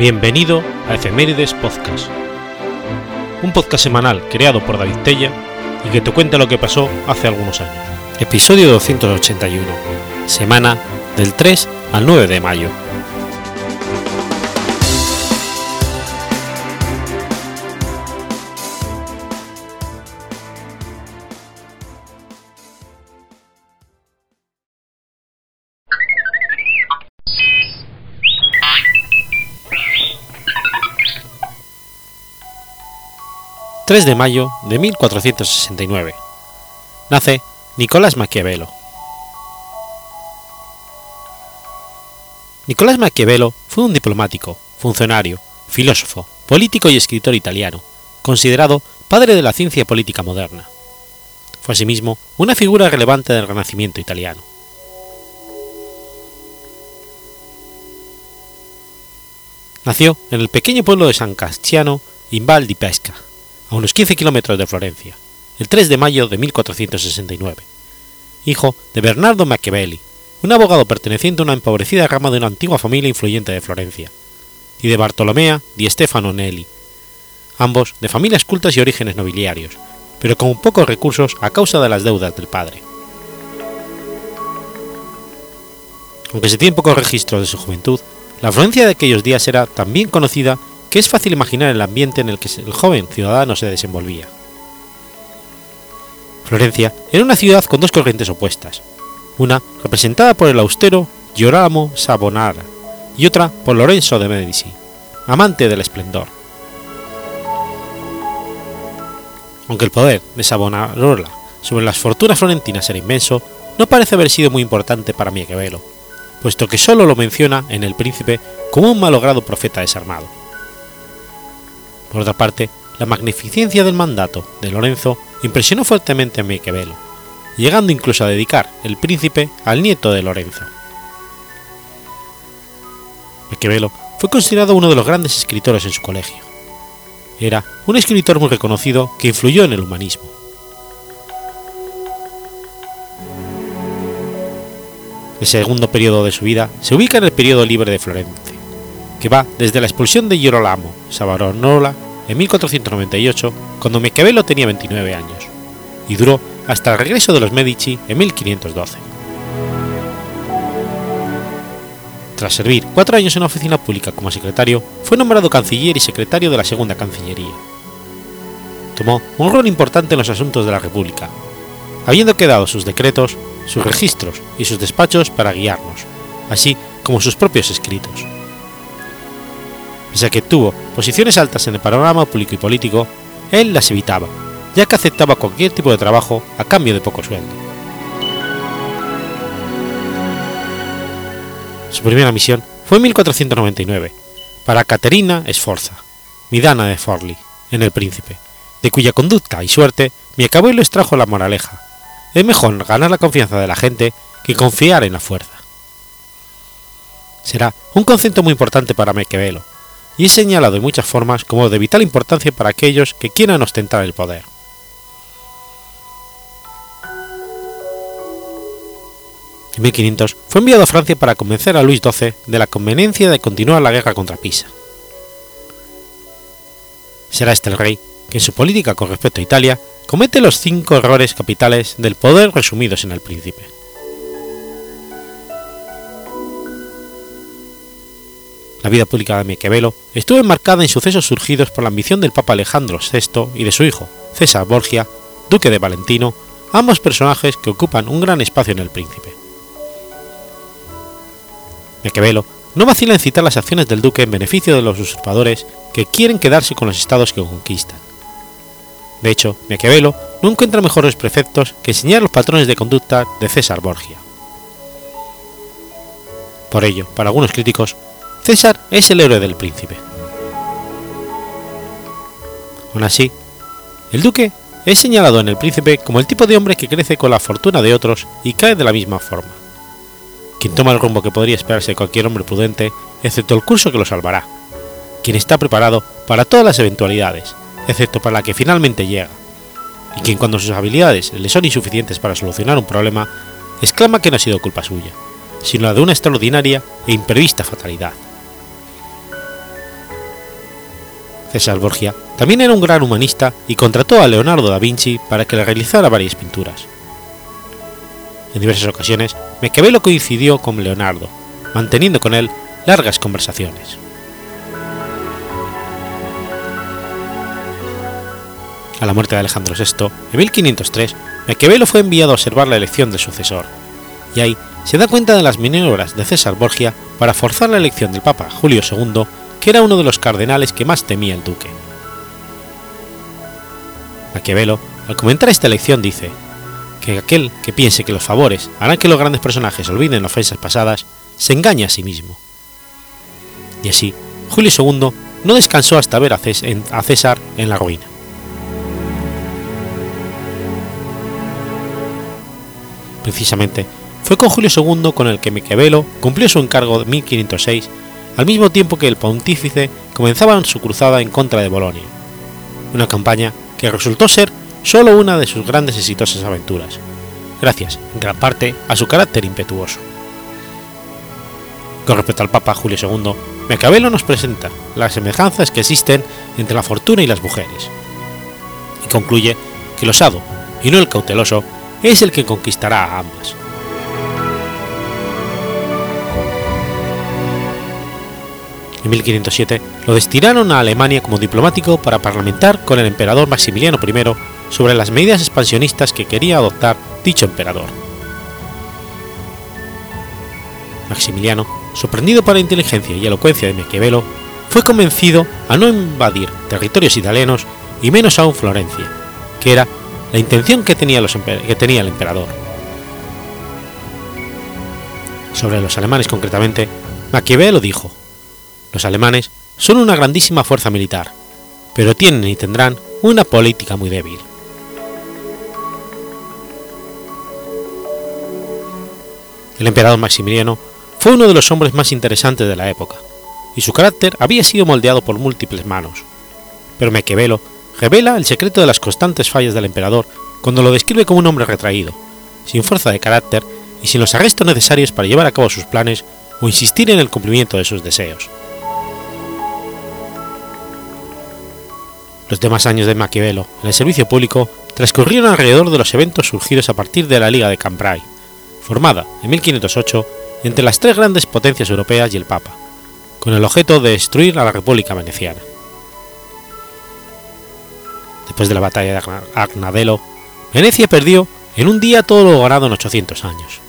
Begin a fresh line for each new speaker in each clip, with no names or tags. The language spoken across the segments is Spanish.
Bienvenido a Efemérides Podcast, un podcast semanal creado por David Tella y que te cuenta lo que pasó hace algunos años. Episodio 281, semana del 3 al 9 de mayo. 3 de mayo de 1469. Nace Nicolás Maquiavelo. Nicolás Maquiavelo fue un diplomático, funcionario, filósofo, político y escritor italiano, considerado padre de la ciencia política moderna. Fue asimismo una figura relevante del Renacimiento italiano. Nació en el pequeño pueblo de San Casciano, in Val di Pesca, a unos 15 kilómetros de Florencia, el 3 de mayo de 1469, hijo de Bernardo Machiavelli, un abogado perteneciente a una empobrecida rama de una antigua familia influyente de Florencia, y de Bartolomea di Stefano Nelli, ambos de familias cultas y orígenes nobiliarios, pero con pocos recursos a causa de las deudas del padre. Aunque se tiene pocos registros de su juventud, la Florencia de aquellos días era tan bien conocida que es fácil imaginar el ambiente en el que el joven ciudadano se desenvolvía. Florencia era una ciudad con dos corrientes opuestas, una representada por el austero Girolamo Savonara y otra por Lorenzo de Medici, amante del esplendor. Aunque el poder de Savonarola sobre las fortunas florentinas era inmenso, no parece haber sido muy importante para Maquiavelo, puesto que solo lo menciona en El Príncipe como un malogrado profeta desarmado. Por otra parte, la magnificencia del mandato de Lorenzo impresionó fuertemente a Maquiavelo, llegando incluso a dedicar el príncipe al nieto de Lorenzo. Maquiavelo fue considerado uno de los grandes escritores en su colegio. Era un escritor muy reconocido que influyó en el humanismo. El segundo periodo de su vida se ubica en el periodo libre de Florencia, que va desde la expulsión de Girolamo Savonarola en 1498, cuando Maquiavelo tenía 29 años, y duró hasta el regreso de los Medici en 1512. Tras servir cuatro años en la oficina pública como secretario, fue nombrado canciller y secretario de la Segunda Cancillería. Tomó un rol importante en los asuntos de la República, habiendo quedado sus decretos, sus registros y sus despachos para guiarnos, así como sus propios escritos. Pese a que tuvo posiciones altas en el panorama público y político, él las evitaba, ya que aceptaba cualquier tipo de trabajo a cambio de poco sueldo. Su primera misión fue en 1499, para Caterina Sforza, midana de Forli, en El Príncipe, de cuya conducta y suerte mi abuelo extrajo la moraleja. Es mejor ganar la confianza de la gente que confiar en la fuerza. Será un concepto muy importante para Maquiavelo, y es señalado de muchas formas como de vital importancia para aquellos que quieran ostentar el poder. En 1500 fue enviado a Francia para convencer a Luis XII de la conveniencia de continuar la guerra contra Pisa. Será este el rey que en su política con respecto a Italia comete los cinco errores capitales del poder resumidos en el príncipe. La vida pública de Maquiavelo estuvo enmarcada en sucesos surgidos por la ambición del Papa Alejandro VI y de su hijo, César Borgia, duque de Valentino, ambos personajes que ocupan un gran espacio en el príncipe. Maquiavelo no vacila en citar las acciones del duque en beneficio de los usurpadores que quieren quedarse con los estados que conquistan. De hecho, Maquiavelo no encuentra mejores preceptos que enseñar los patrones de conducta de César Borgia. Por ello, para algunos críticos, César es el héroe del príncipe. Aún así, el duque es señalado en el príncipe como el tipo de hombre que crece con la fortuna de otros y cae de la misma forma. Quien toma el rumbo que podría esperarse cualquier hombre prudente, excepto el curso que lo salvará. Quien está preparado para todas las eventualidades, excepto para la que finalmente llega. Y quien cuando sus habilidades le son insuficientes para solucionar un problema, exclama que no ha sido culpa suya, sino la de una extraordinaria e imprevista fatalidad. César Borgia también era un gran humanista y contrató a Leonardo da Vinci para que le realizara varias pinturas. En diversas ocasiones, Maquiavelo coincidió con Leonardo, manteniendo con él largas conversaciones. A la muerte de Alejandro VI, en 1503, Maquiavelo fue enviado a observar la elección del sucesor, y ahí se da cuenta de las maniobras de César Borgia para forzar la elección del Papa Julio II, que era uno de los cardenales que más temía el duque. Maquiavelo, al comentar esta elección, dice que aquel que piense que los favores harán que los grandes personajes olviden ofensas pasadas, se engaña a sí mismo. Y así, Julio II no descansó hasta ver a César en la ruina. Precisamente, fue con Julio II con el que Maquiavelo cumplió su encargo de 1506, al mismo tiempo que el pontífice comenzaba su cruzada en contra de Bolonia, una campaña que resultó ser solo una de sus grandes exitosas aventuras, gracias, en gran parte, a su carácter impetuoso. Con respecto al Papa Julio II, Maquiavelo nos presenta las semejanzas que existen entre la fortuna y las mujeres, y concluye que el osado, y no el cauteloso, es el que conquistará a ambas. En 1507 lo destinaron a Alemania como diplomático para parlamentar con el emperador Maximiliano I sobre las medidas expansionistas que quería adoptar dicho emperador. Maximiliano, sorprendido por la inteligencia y elocuencia de Maquiavelo, fue convencido a no invadir territorios italianos y menos aún Florencia, que era la intención que tenía, que tenía el emperador. Sobre los alemanes concretamente, Maquiavelo dijo, los alemanes son una grandísima fuerza militar, pero tienen y tendrán una política muy débil. El emperador Maximiliano fue uno de los hombres más interesantes de la época, y su carácter había sido moldeado por múltiples manos, pero Maquiavelo revela el secreto de las constantes fallas del emperador cuando lo describe como un hombre retraído, sin fuerza de carácter y sin los arrestos necesarios para llevar a cabo sus planes o insistir en el cumplimiento de sus deseos. Los demás años de Maquiavelo en el servicio público transcurrieron alrededor de los eventos surgidos a partir de la Liga de Cambrai, formada en 1508 entre las tres grandes potencias europeas y el Papa, con el objeto de destruir a la República Veneciana. Después de la batalla de Agnadelo, Venecia perdió en un día todo lo ganado en 800 años.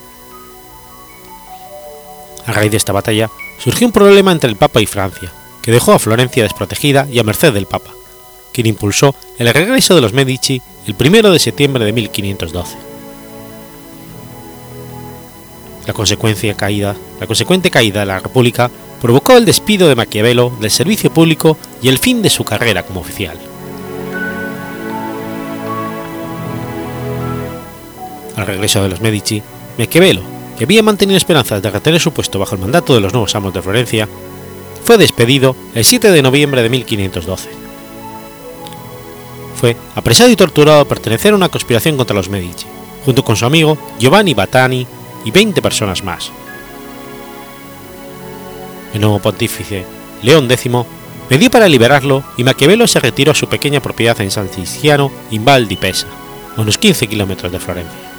A raíz de esta batalla surgió un problema entre el Papa y Francia, que dejó a Florencia desprotegida y a merced del Papa, quien impulsó el regreso de los Medici el 1 de septiembre de 1512. La, la consecuente caída de la República provocó el despido de Maquiavelo del servicio público y el fin de su carrera como oficial. Al regreso de los Medici, Maquiavelo, que había mantenido esperanzas de retener su puesto bajo el mandato de los nuevos amos de Florencia, fue despedido el 7 de noviembre de 1512 fue apresado y torturado por pertenecer a una conspiración contra los Medici, junto con su amigo Giovanni Battani y 20 personas más. El nuevo pontífice, León X, dio para liberarlo y Maquiavelo se retiró a su pequeña propiedad en San Cistiano, in Val di Pesa, a unos 15 kilómetros de Florencia.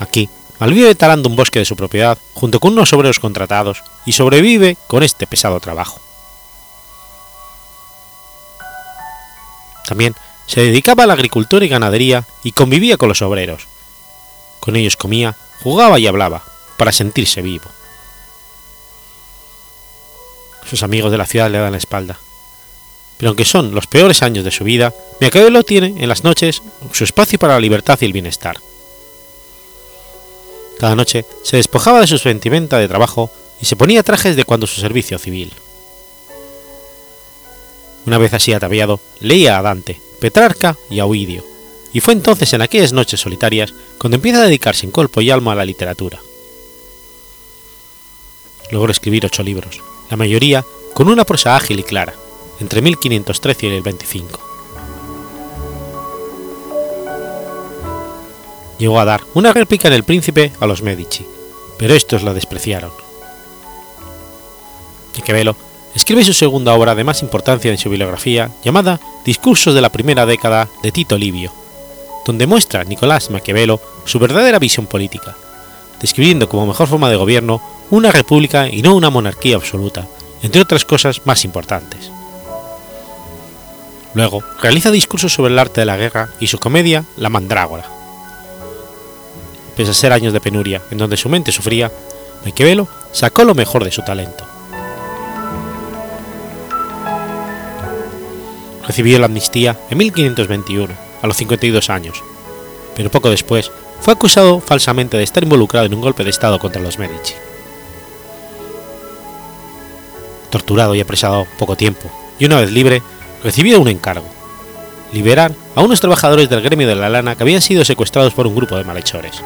Aquí, malvive talando un bosque de su propiedad junto con unos obreros contratados y sobrevive con este pesado trabajo. También se dedicaba a la agricultura y ganadería y convivía con los obreros. Con ellos comía, jugaba y hablaba, para sentirse vivo. Sus amigos de la ciudad le dan la espalda. Pero aunque son los peores años de su vida, lo tiene en las noches su espacio para la libertad y el bienestar. Cada noche se despojaba de su vestimenta de trabajo y se ponía trajes de cuando su servicio civil. Una vez así ataviado, leía a Dante, Petrarca y a Ovidio, y fue entonces en aquellas noches solitarias cuando empieza a dedicarse en cuerpo y alma a la literatura. Logró escribir ocho libros, la mayoría con una prosa ágil y clara, entre 1513 y el 25. Llegó a dar una réplica en El Príncipe a los Medici, pero estos la despreciaron. Maquiavelo escribe su segunda obra de más importancia en su bibliografía llamada Discursos de la primera década de Tito Livio, donde muestra Nicolás Maquiavelo su verdadera visión política, describiendo como mejor forma de gobierno una república y no una monarquía absoluta, entre otras cosas más importantes. Luego, realiza discursos sobre el arte de la guerra y su comedia La Mandrágora. Pese a ser años de penuria en donde su mente sufría, Maquiavelo sacó lo mejor de su talento. Recibió la amnistía en 1521, a los 52 años, pero poco después fue acusado falsamente de estar involucrado en un golpe de Estado contra los Medici. Torturado y apresado poco tiempo, y una vez libre, recibió un encargo, liberar a unos trabajadores del gremio de la lana que habían sido secuestrados por un grupo de malhechores.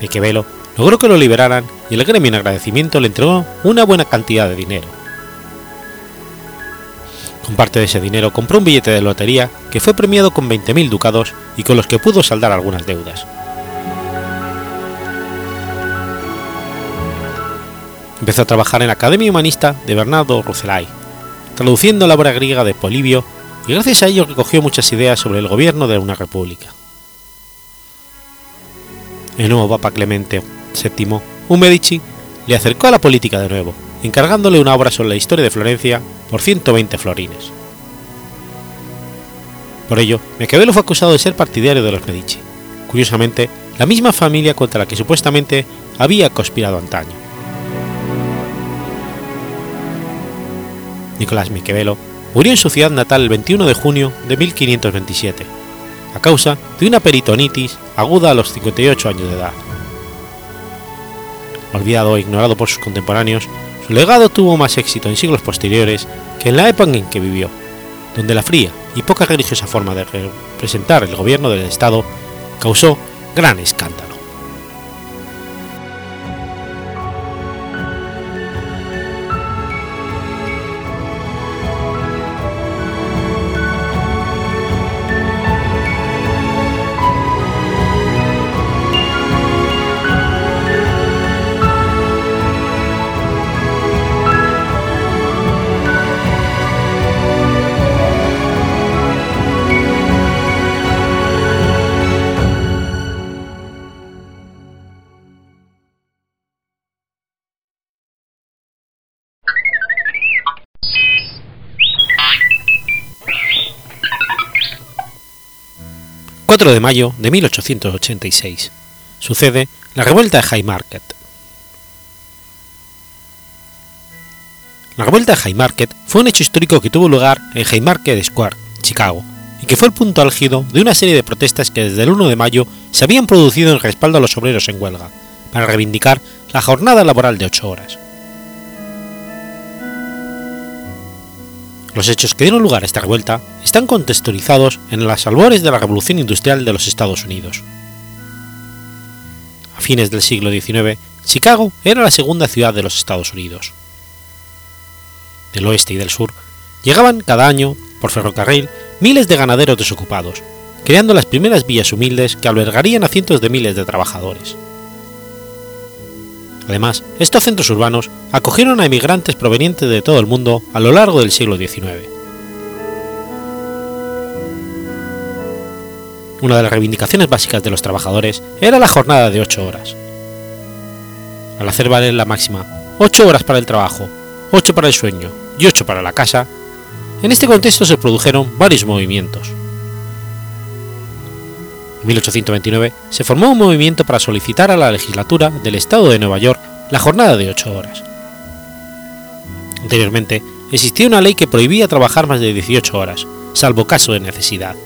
Maquiavelo logró que lo liberaran y el gremio en agradecimiento le entregó una buena cantidad de dinero. Con parte de ese dinero compró un billete de lotería que fue premiado con 20.000 ducados y con los que pudo saldar algunas deudas. Empezó a trabajar en la Academia Humanista de Bernardo Rucellai, traduciendo la obra griega de Polibio y gracias a ello recogió muchas ideas sobre el gobierno de una república. El nuevo Papa Clemente VII, un Medici, le acercó a la política de nuevo, encargándole una obra sobre la historia de Florencia por 120 florines. Por ello, Maquiavelo fue acusado de ser partidario de los Medici, curiosamente la misma familia contra la que supuestamente había conspirado antaño. Nicolás Maquiavelo murió en su ciudad natal el 21 de junio de 1527, a causa de una peritonitis aguda a los 58 años de edad. Olvidado e ignorado por sus contemporáneos, su legado tuvo más éxito en siglos posteriores que en la época en que vivió, donde la fría y poca religiosa forma de representar el gobierno del Estado causó gran escándalo. 4 de mayo de 1886. Sucede la revuelta de Haymarket. La revuelta de Haymarket fue un hecho histórico que tuvo lugar en Haymarket Square, Chicago, y que fue el punto álgido de una serie de protestas que desde el 1 de mayo se habían producido en respaldo a los obreros en huelga, para reivindicar la jornada laboral de 8 horas. Los hechos que dieron lugar a esta revuelta están contextualizados en las albores de la Revolución Industrial de los Estados Unidos. A fines del siglo XIX, Chicago era la segunda ciudad de los Estados Unidos. Del oeste y del sur llegaban cada año, por ferrocarril, miles de ganaderos desocupados, creando las primeras vías humildes que albergarían a cientos de miles de trabajadores. Además, estos centros urbanos acogieron a emigrantes provenientes de todo el mundo a lo largo del siglo XIX. Una de las reivindicaciones básicas de los trabajadores era la jornada de 8 horas. Al hacer valer la máxima 8 horas para el trabajo, 8 para el sueño y 8 para la casa, en este contexto se produjeron varios movimientos. En 1829 se formó un movimiento para solicitar a la legislatura del Estado de Nueva York la jornada de 8 horas. Anteriormente, existía una ley que prohibía trabajar más de 18 horas, salvo caso de necesidad.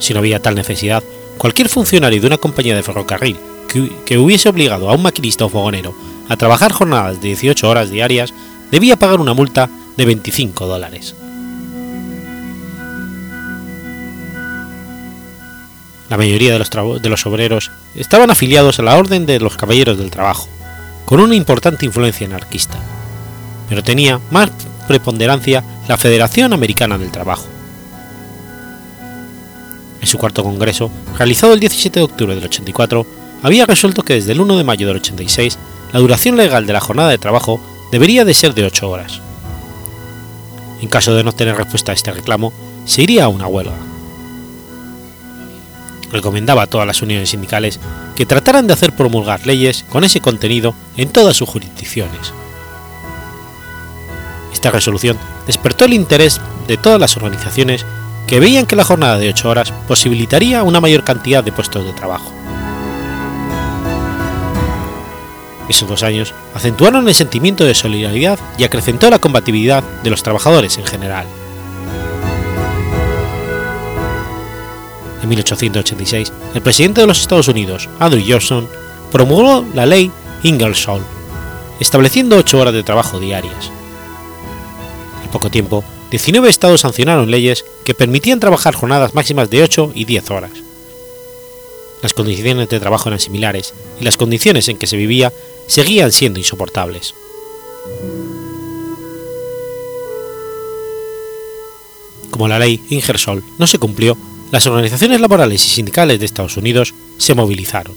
Si no había tal necesidad, cualquier funcionario de una compañía de ferrocarril que, hubiese obligado a un maquinista o fogonero a trabajar jornadas de 18 horas diarias debía pagar una multa de 25 dólares. La mayoría de los, de los, obreros estaban afiliados a la Orden de los Caballeros del Trabajo, con una importante influencia anarquista, pero tenía más preponderancia la Federación Americana del Trabajo. En su cuarto congreso, realizado el 17 de octubre del 84, había resuelto que desde el 1 de mayo del 86 la duración legal de la jornada de trabajo debería de ser de 8 horas. En caso de no tener respuesta a este reclamo, se iría a una huelga. Recomendaba a todas las uniones sindicales que trataran de hacer promulgar leyes con ese contenido en todas sus jurisdicciones. Esta resolución despertó el interés de todas las organizaciones que veían que la jornada de 8 horas posibilitaría una mayor cantidad de puestos de trabajo. Esos dos años acentuaron el sentimiento de solidaridad y acrecentó la combatividad de los trabajadores en general. En 1886, el presidente de los Estados Unidos, Andrew Johnson, promulgó la ley Ingersoll, estableciendo ocho horas de trabajo diarias. Al poco tiempo, 19 estados sancionaron leyes que permitían trabajar jornadas máximas de 8 y 10 horas. Las condiciones de trabajo eran similares y las condiciones en que se vivía seguían siendo insoportables. Como la ley Ingersoll no se cumplió, las organizaciones laborales y sindicales de Estados Unidos se movilizaron.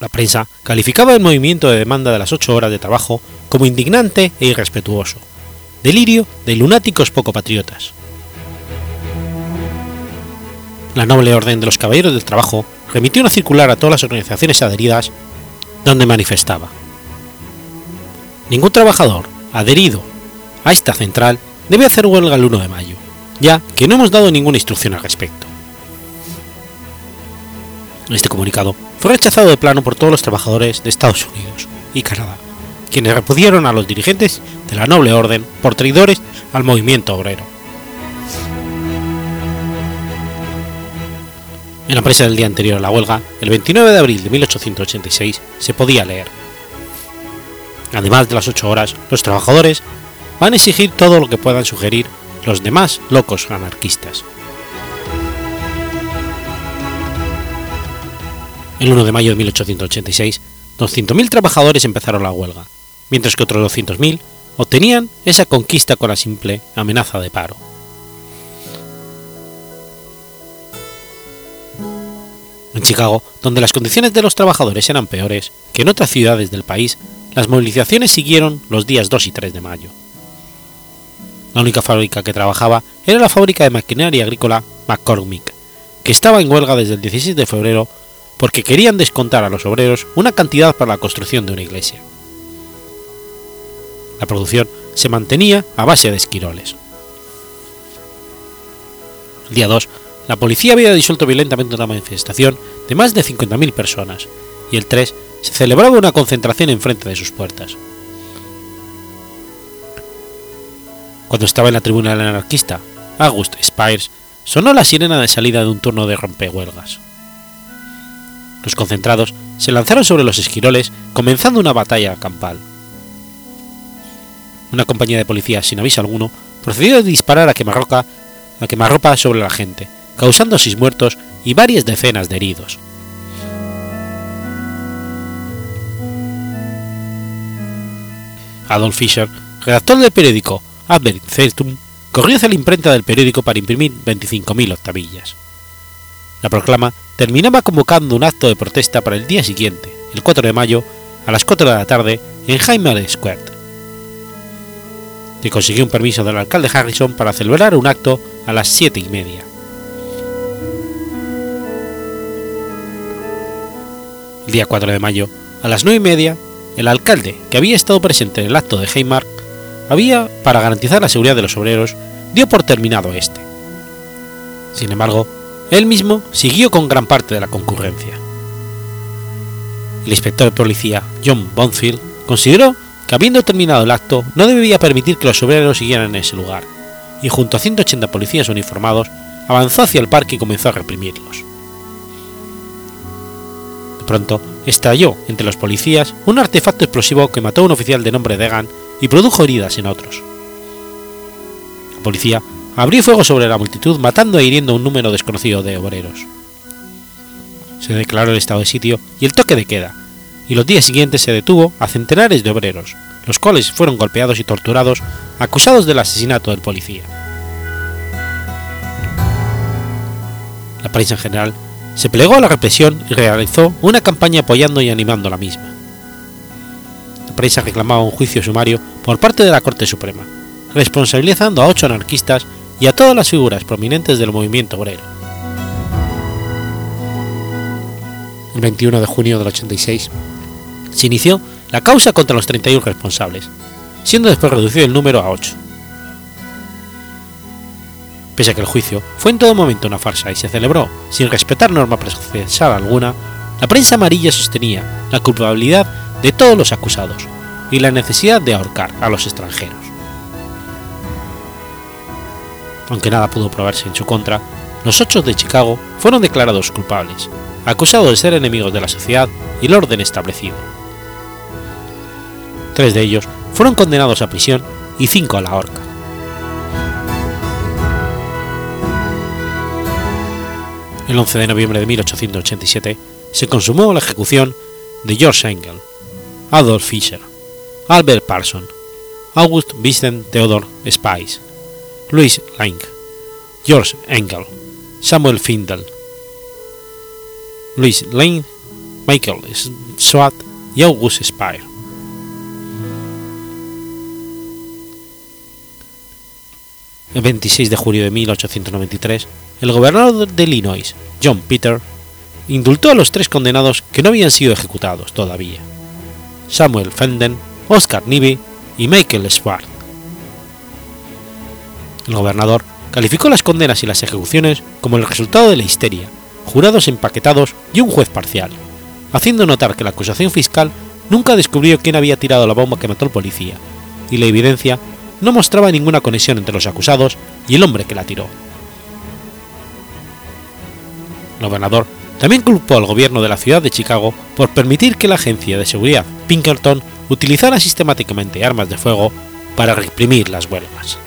La prensa calificaba el movimiento de demanda de las ocho horas de trabajo como indignante e irrespetuoso, delirio de lunáticos poco patriotas. La noble orden de los caballeros del trabajo remitió una circular a todas las organizaciones adheridas donde manifestaba. Ningún trabajador adherido a esta central debe hacer huelga el 1 de mayo ya que no hemos dado ninguna instrucción al respecto. Este comunicado fue rechazado de plano por todos los trabajadores de Estados Unidos y Canadá, quienes repudieron a los dirigentes de la noble orden por traidores al movimiento obrero. En la prensa del día anterior a la huelga, el 29 de abril de 1886, se podía leer. Además de las ocho horas, los trabajadores van a exigir todo lo que puedan sugerir los demás locos anarquistas. El 1 de mayo de 1886, 200.000 trabajadores empezaron la huelga, mientras que otros 200.000 obtenían esa conquista con la simple amenaza de paro. En Chicago, donde las condiciones de los trabajadores eran peores que en otras ciudades del país, las movilizaciones siguieron los días 2 y 3 de mayo. La única fábrica que trabajaba era la fábrica de maquinaria agrícola McCormick, que estaba en huelga desde el 16 de febrero porque querían descontar a los obreros una cantidad para la construcción de una iglesia. La producción se mantenía a base de esquiroles. El día 2, la policía había disuelto violentamente una manifestación de más de 50.000 personas, y el 3 se celebraba una concentración enfrente de sus puertas. Cuando estaba en la tribuna del anarquista, August Spires sonó la sirena de salida de un turno de rompehuelgas. Los concentrados se lanzaron sobre los esquiroles, comenzando una batalla campal. Una compañía de policía, sin aviso alguno, procedió a disparar a quemarropa, a quemarropa sobre la gente, causando seis muertos y varias decenas de heridos. Adolf Fischer, redactor del periódico Advertisum corrió hacia la imprenta del periódico para imprimir 25.000 octavillas. La proclama terminaba convocando un acto de protesta para el día siguiente, el 4 de mayo, a las 4 de la tarde, en Jaime Square. Que consiguió un permiso del alcalde Harrison para celebrar un acto a las 7 y media. El día 4 de mayo, a las 9 y media, el alcalde, que había estado presente en el acto de Heimark, había, para garantizar la seguridad de los obreros, dio por terminado este. Sin embargo, él mismo siguió con gran parte de la concurrencia. El inspector de policía John Bonfield consideró que habiendo terminado el acto no debía permitir que los obreros siguieran en ese lugar, y junto a 180 policías uniformados avanzó hacia el parque y comenzó a reprimirlos. De pronto, estalló entre los policías un artefacto explosivo que mató a un oficial de nombre Degan y produjo heridas en otros. La policía abrió fuego sobre la multitud matando e hiriendo un número desconocido de obreros. Se declaró el estado de sitio y el toque de queda, y los días siguientes se detuvo a centenares de obreros, los cuales fueron golpeados y torturados, acusados del asesinato del policía. La prensa en general se plegó a la represión y realizó una campaña apoyando y animando la misma prensa reclamaba un juicio sumario por parte de la Corte Suprema, responsabilizando a ocho anarquistas y a todas las figuras prominentes del movimiento obrero. El 21 de junio del 86 se inició la causa contra los 31 responsables, siendo después reducido el número a 8. Pese a que el juicio fue en todo momento una farsa y se celebró sin respetar norma procesal alguna, la prensa amarilla sostenía la culpabilidad de todos los acusados y la necesidad de ahorcar a los extranjeros. Aunque nada pudo probarse en su contra, los ocho de Chicago fueron declarados culpables, acusados de ser enemigos de la sociedad y el orden establecido. Tres de ellos fueron condenados a prisión y cinco a la horca. El 11 de noviembre de 1887 se consumó la ejecución de George Engel, Adolf Fischer, Albert Parson, August Vincent Theodor Spies, Louis Lang, George Engel, Samuel Findel, Louis Lane, Michael Swat y August Spire. El 26 de julio de 1893, el gobernador de Illinois, John Peter, indultó a los tres condenados que no habían sido ejecutados todavía: Samuel Fenden, Oscar Nibby y Michael Swart. El gobernador calificó las condenas y las ejecuciones como el resultado de la histeria, jurados empaquetados y un juez parcial, haciendo notar que la acusación fiscal nunca descubrió quién había tirado la bomba que mató al policía, y la evidencia no mostraba ninguna conexión entre los acusados y el hombre que la tiró. El gobernador también culpó al gobierno de la ciudad de Chicago por permitir que la agencia de seguridad Pinkerton utilizara sistemáticamente armas de fuego para reprimir las huelgas.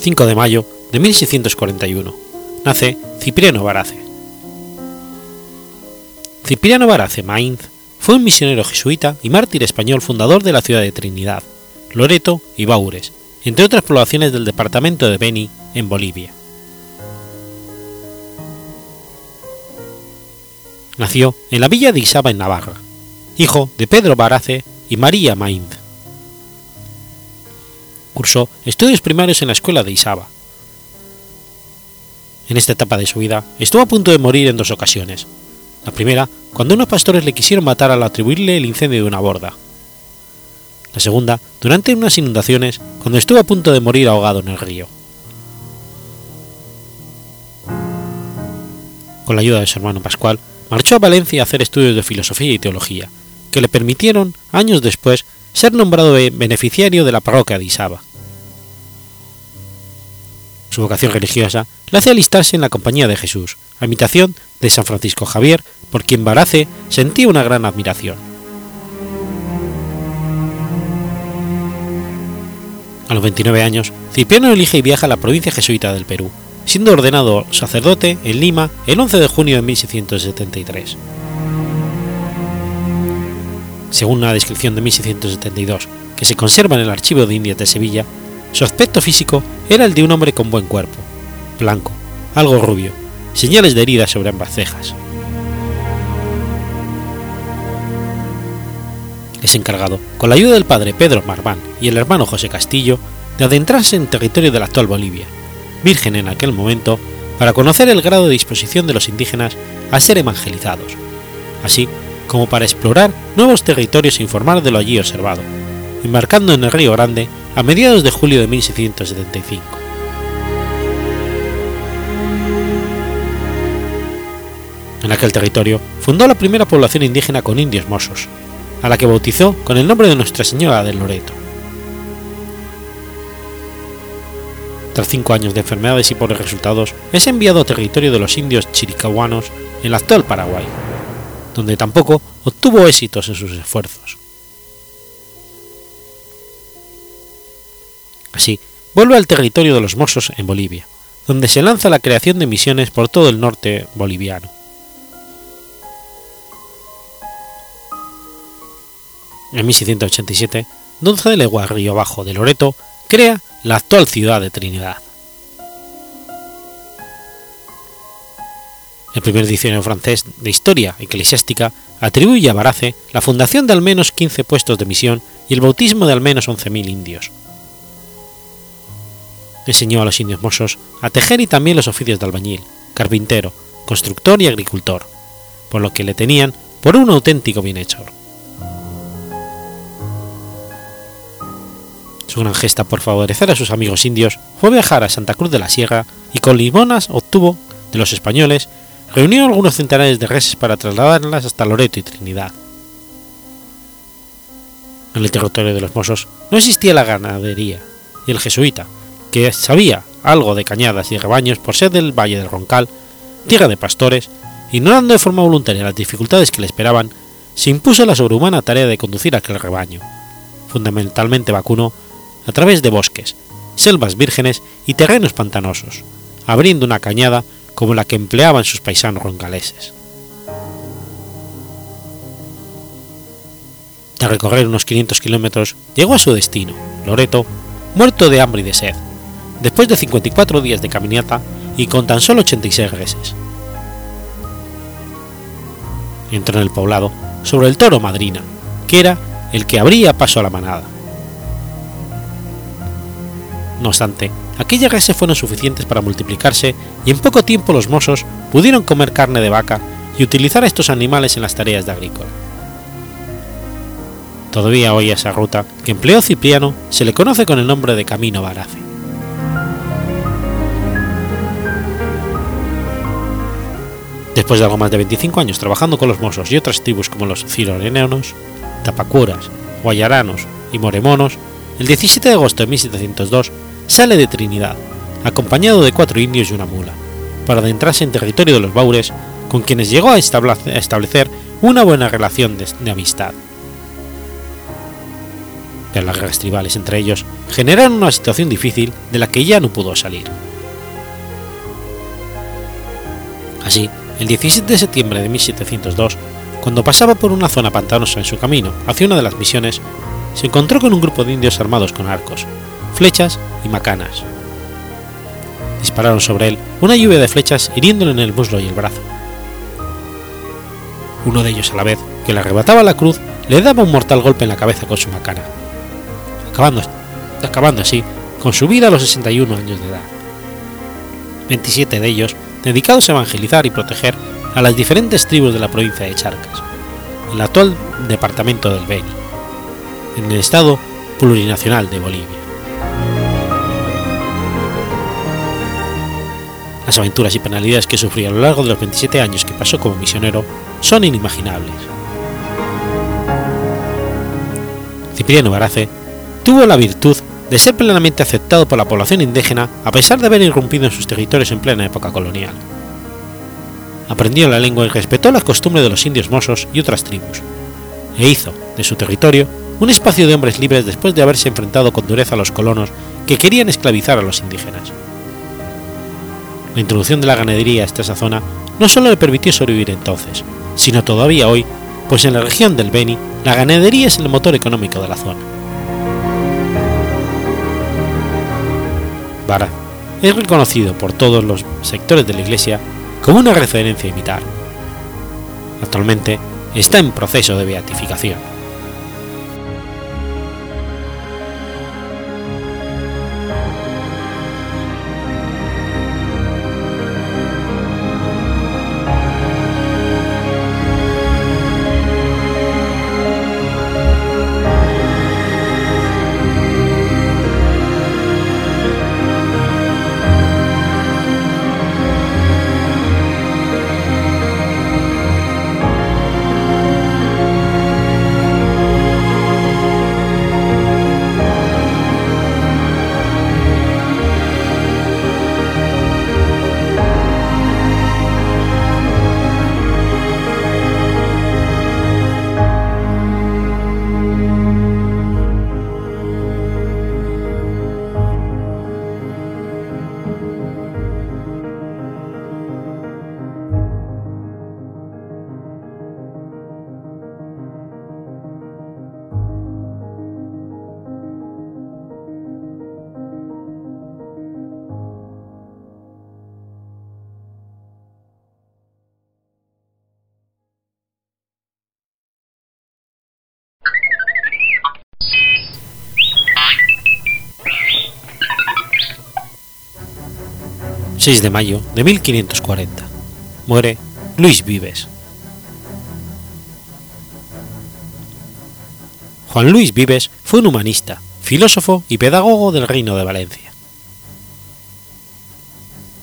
5 de mayo de 1641, nace Cipriano Varace. Cipriano Varace Mainz fue un misionero jesuita y mártir español fundador de la ciudad de Trinidad, Loreto y Baures, entre otras poblaciones del departamento de Beni, en Bolivia. Nació en la villa de Isaba en Navarra, hijo de Pedro Varace y María Mainz. Cursó estudios primarios en la escuela de Isaba. En esta etapa de su vida estuvo a punto de morir en dos ocasiones. La primera, cuando unos pastores le quisieron matar al atribuirle el incendio de una borda. La segunda, durante unas inundaciones, cuando estuvo a punto de morir ahogado en el río. Con la ayuda de su hermano Pascual, marchó a Valencia a hacer estudios de filosofía y teología, que le permitieron, años después, ser nombrado beneficiario de la parroquia de Isaba. Su vocación religiosa le hace alistarse en la Compañía de Jesús, a imitación de San Francisco Javier, por quien Barace sentía una gran admiración. A los 29 años, Cipriano elige y viaja a la provincia jesuita del Perú, siendo ordenado sacerdote en Lima el 11 de junio de 1673 según una descripción de 1672 que se conserva en el Archivo de Indias de Sevilla, su aspecto físico era el de un hombre con buen cuerpo, blanco, algo rubio, señales de heridas sobre ambas cejas. Es encargado, con la ayuda del padre Pedro Marván y el hermano José Castillo, de adentrarse en territorio de la actual Bolivia, virgen en aquel momento, para conocer el grado de disposición de los indígenas a ser evangelizados, así como para explorar nuevos territorios e informar de lo allí observado, embarcando en el Río Grande a mediados de julio de 1675. En aquel territorio fundó la primera población indígena con indios mosos, a la que bautizó con el nombre de Nuestra Señora del Loreto. Tras cinco años de enfermedades y pobres resultados, es enviado a territorio de los indios chiricahuanos en el actual Paraguay, donde tampoco obtuvo éxitos en sus esfuerzos. Así, vuelve al territorio de los Mossos en Bolivia, donde se lanza la creación de misiones por todo el norte boliviano. En 1687, 12 de legua río abajo de Loreto, crea la actual ciudad de Trinidad. El primer diccionario francés de historia eclesiástica atribuye a Barace la fundación de al menos 15 puestos de misión y el bautismo de al menos 11.000 indios. Enseñó a los indios mosos a tejer y también los oficios de albañil, carpintero, constructor y agricultor, por lo que le tenían por un auténtico bienhechor. Su gran gesta por favorecer a sus amigos indios fue viajar a Santa Cruz de la Sierra y con limonas obtuvo de los españoles reunió algunos centenares de reses para trasladarlas hasta Loreto y Trinidad. En el territorio de los Mossos no existía la ganadería y el jesuita, que sabía algo de cañadas y rebaños por ser del Valle del Roncal, tierra de pastores, ignorando de forma voluntaria las dificultades que le esperaban, se impuso la sobrehumana tarea de conducir aquel rebaño, fundamentalmente vacuno, a través de bosques, selvas vírgenes y terrenos pantanosos, abriendo una cañada como la que empleaban sus paisanos rongaleses. Tras recorrer unos 500 kilómetros, llegó a su destino, Loreto, muerto de hambre y de sed, después de 54 días de caminata y con tan solo 86 reses. Entró en el poblado sobre el toro Madrina, que era el que abría paso a la manada. No obstante, aquellas reses fueron suficientes para multiplicarse y en poco tiempo los mozos pudieron comer carne de vaca y utilizar estos animales en las tareas de agrícola. Todavía hoy a esa ruta, que empleó Cipriano, se le conoce con el nombre de Camino Barace. Después de algo más de 25 años trabajando con los mozos y otras tribus como los ciroreneanos, tapacuras, guayaranos y moremonos, el 17 de agosto de 1702 sale de Trinidad, acompañado de cuatro indios y una mula, para adentrarse en territorio de los Baures, con quienes llegó a establecer una buena relación de, amistad. Pero las guerras tribales entre ellos generaron una situación difícil de la que ya no pudo salir. Así, el 17 de septiembre de 1702, cuando pasaba por una zona pantanosa en su camino hacia una de las misiones, se encontró con un grupo de indios armados con arcos, flechas y macanas. Dispararon sobre él una lluvia de flechas hiriéndole en el muslo y el brazo. Uno de ellos a la vez, que le arrebataba la cruz, le daba un mortal golpe en la cabeza con su macana, acabando, acabando así con su vida a los 61 años de edad. 27 de ellos dedicados a evangelizar y proteger a las diferentes tribus de la provincia de Charcas, el actual departamento del Beni, en el estado plurinacional de Bolivia. Las aventuras y penalidades que sufrió a lo largo de los 27 años que pasó como misionero son inimaginables. Cipriano Barace tuvo la virtud de ser plenamente aceptado por la población indígena a pesar de haber irrumpido en sus territorios en plena época colonial. Aprendió la lengua y respetó las costumbres de los indios mosos y otras tribus, e hizo de su territorio un espacio de hombres libres después de haberse enfrentado con dureza a los colonos que querían esclavizar a los indígenas. La introducción de la ganadería hasta esa zona no solo le permitió sobrevivir entonces, sino todavía hoy, pues en la región del Beni la ganadería es el motor económico de la zona. Es reconocido por todos los sectores de la Iglesia como una referencia a imitar. Actualmente está en proceso de beatificación. 6 de mayo de 1540. Muere Luis Vives. Juan Luis Vives fue un humanista, filósofo y pedagogo del Reino de Valencia.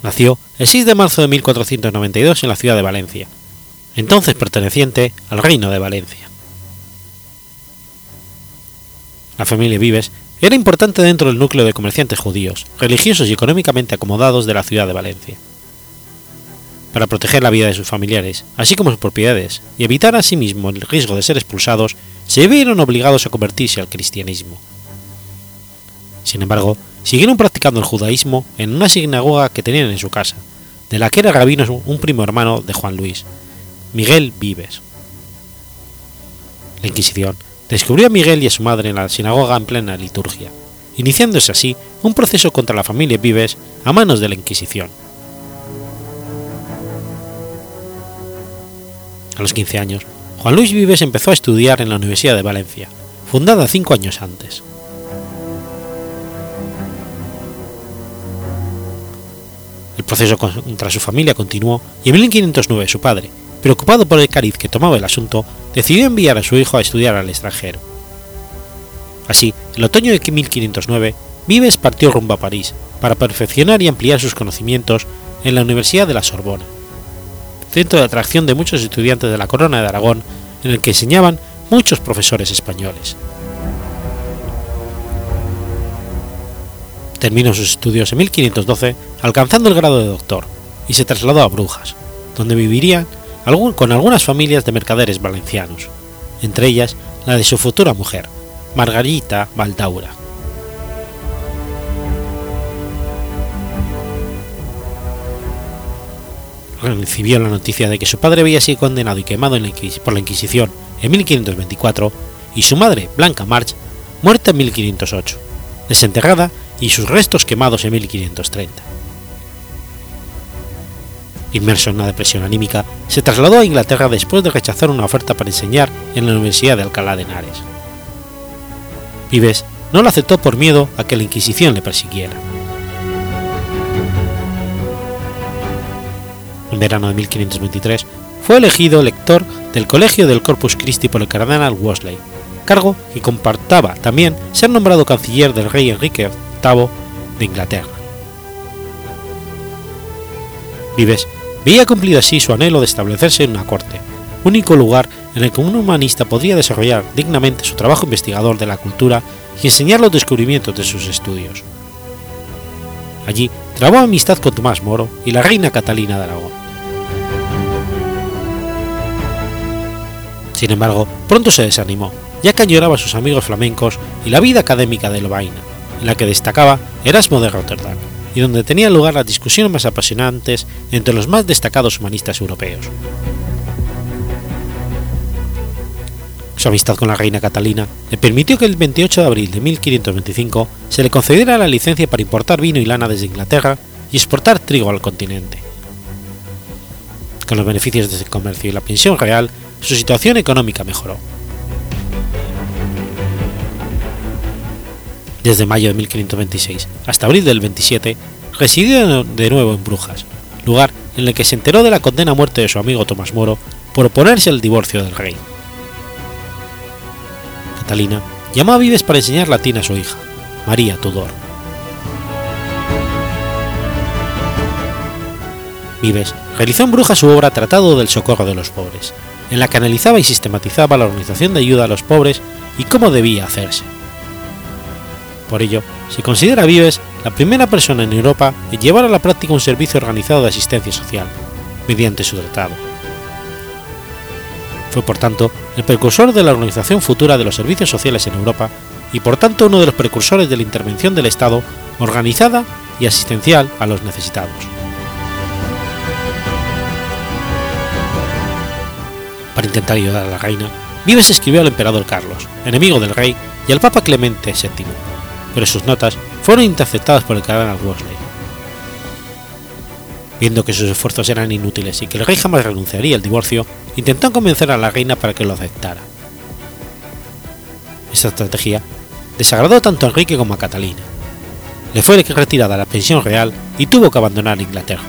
Nació el 6 de marzo de 1492 en la ciudad de Valencia, entonces perteneciente al Reino de Valencia. La familia Vives era importante dentro del núcleo de comerciantes judíos, religiosos y económicamente acomodados de la ciudad de Valencia. Para proteger la vida de sus familiares, así como sus propiedades, y evitar asimismo el riesgo de ser expulsados, se vieron obligados a convertirse al cristianismo. Sin embargo, siguieron practicando el judaísmo en una sinagoga que tenían en su casa, de la que era rabino un primo hermano de Juan Luis, Miguel Vives. La Inquisición descubrió a Miguel y a su madre en la sinagoga en plena liturgia, iniciándose así un proceso contra la familia Vives a manos de la Inquisición. A los 15 años, Juan Luis Vives empezó a estudiar en la Universidad de Valencia, fundada cinco años antes. El proceso contra su familia continuó y en 1509 su padre, preocupado por el cariz que tomaba el asunto, decidió enviar a su hijo a estudiar al extranjero. Así, el otoño de 1509, Vives partió rumbo a París para perfeccionar y ampliar sus conocimientos en la Universidad de la Sorbona, centro de atracción de muchos estudiantes de la Corona de Aragón, en el que enseñaban muchos profesores españoles. Terminó sus estudios en 1512, alcanzando el grado de doctor, y se trasladó a Brujas, donde viviría con algunas familias de mercaderes valencianos, entre ellas la de su futura mujer, Margarita Baldaura. Recibió la noticia de que su padre había sido condenado y quemado por la Inquisición en 1524 y su madre, Blanca March, muerta en 1508, desenterrada y sus restos quemados en 1530 inmerso en una depresión anímica, se trasladó a Inglaterra después de rechazar una oferta para enseñar en la Universidad de Alcalá de Henares. Vives no lo aceptó por miedo a que la Inquisición le persiguiera. En verano de 1523 fue elegido lector del Colegio del Corpus Christi por el cardenal Wolsey, cargo que compartaba también ser nombrado canciller del rey Enrique VIII de Inglaterra. Vives veía cumplido así su anhelo de establecerse en una corte, único lugar en el que un humanista podría desarrollar dignamente su trabajo investigador de la cultura y enseñar los descubrimientos de sus estudios. Allí trabó amistad con Tomás Moro y la reina Catalina de Aragón. Sin embargo, pronto se desanimó, ya que añoraba a sus amigos flamencos y la vida académica de Lovaina, en la que destacaba Erasmo de Rotterdam y donde tenían lugar las discusiones más apasionantes entre los más destacados humanistas europeos. Su amistad con la reina Catalina le permitió que el 28 de abril de 1525 se le concediera la licencia para importar vino y lana desde Inglaterra y exportar trigo al continente. Con los beneficios de ese comercio y la pensión real, su situación económica mejoró. Desde mayo de 1526 hasta abril del 27, residió de nuevo en Brujas, lugar en el que se enteró de la condena a muerte de su amigo Tomás Moro por oponerse al divorcio del rey. Catalina llamó a Vives para enseñar latín a su hija, María Tudor. Vives realizó en Brujas su obra Tratado del Socorro de los Pobres, en la que analizaba y sistematizaba la organización de ayuda a los pobres y cómo debía hacerse. Por ello, se considera Vives la primera persona en Europa en llevar a la práctica un servicio organizado de asistencia social, mediante su tratado. Fue por tanto el precursor de la organización futura de los servicios sociales en Europa y por tanto uno de los precursores de la intervención del Estado organizada y asistencial a los necesitados. Para intentar ayudar a la reina, Vives escribió al emperador Carlos, enemigo del rey, y al Papa Clemente VII, pero sus notas fueron interceptadas por el cardenal Wolsey. Viendo que sus esfuerzos eran inútiles y que el rey jamás renunciaría al divorcio, intentó convencer a la reina para que lo aceptara. Esta estrategia desagradó tanto a Enrique como a Catalina. Le fue retirada la pensión real y tuvo que abandonar Inglaterra.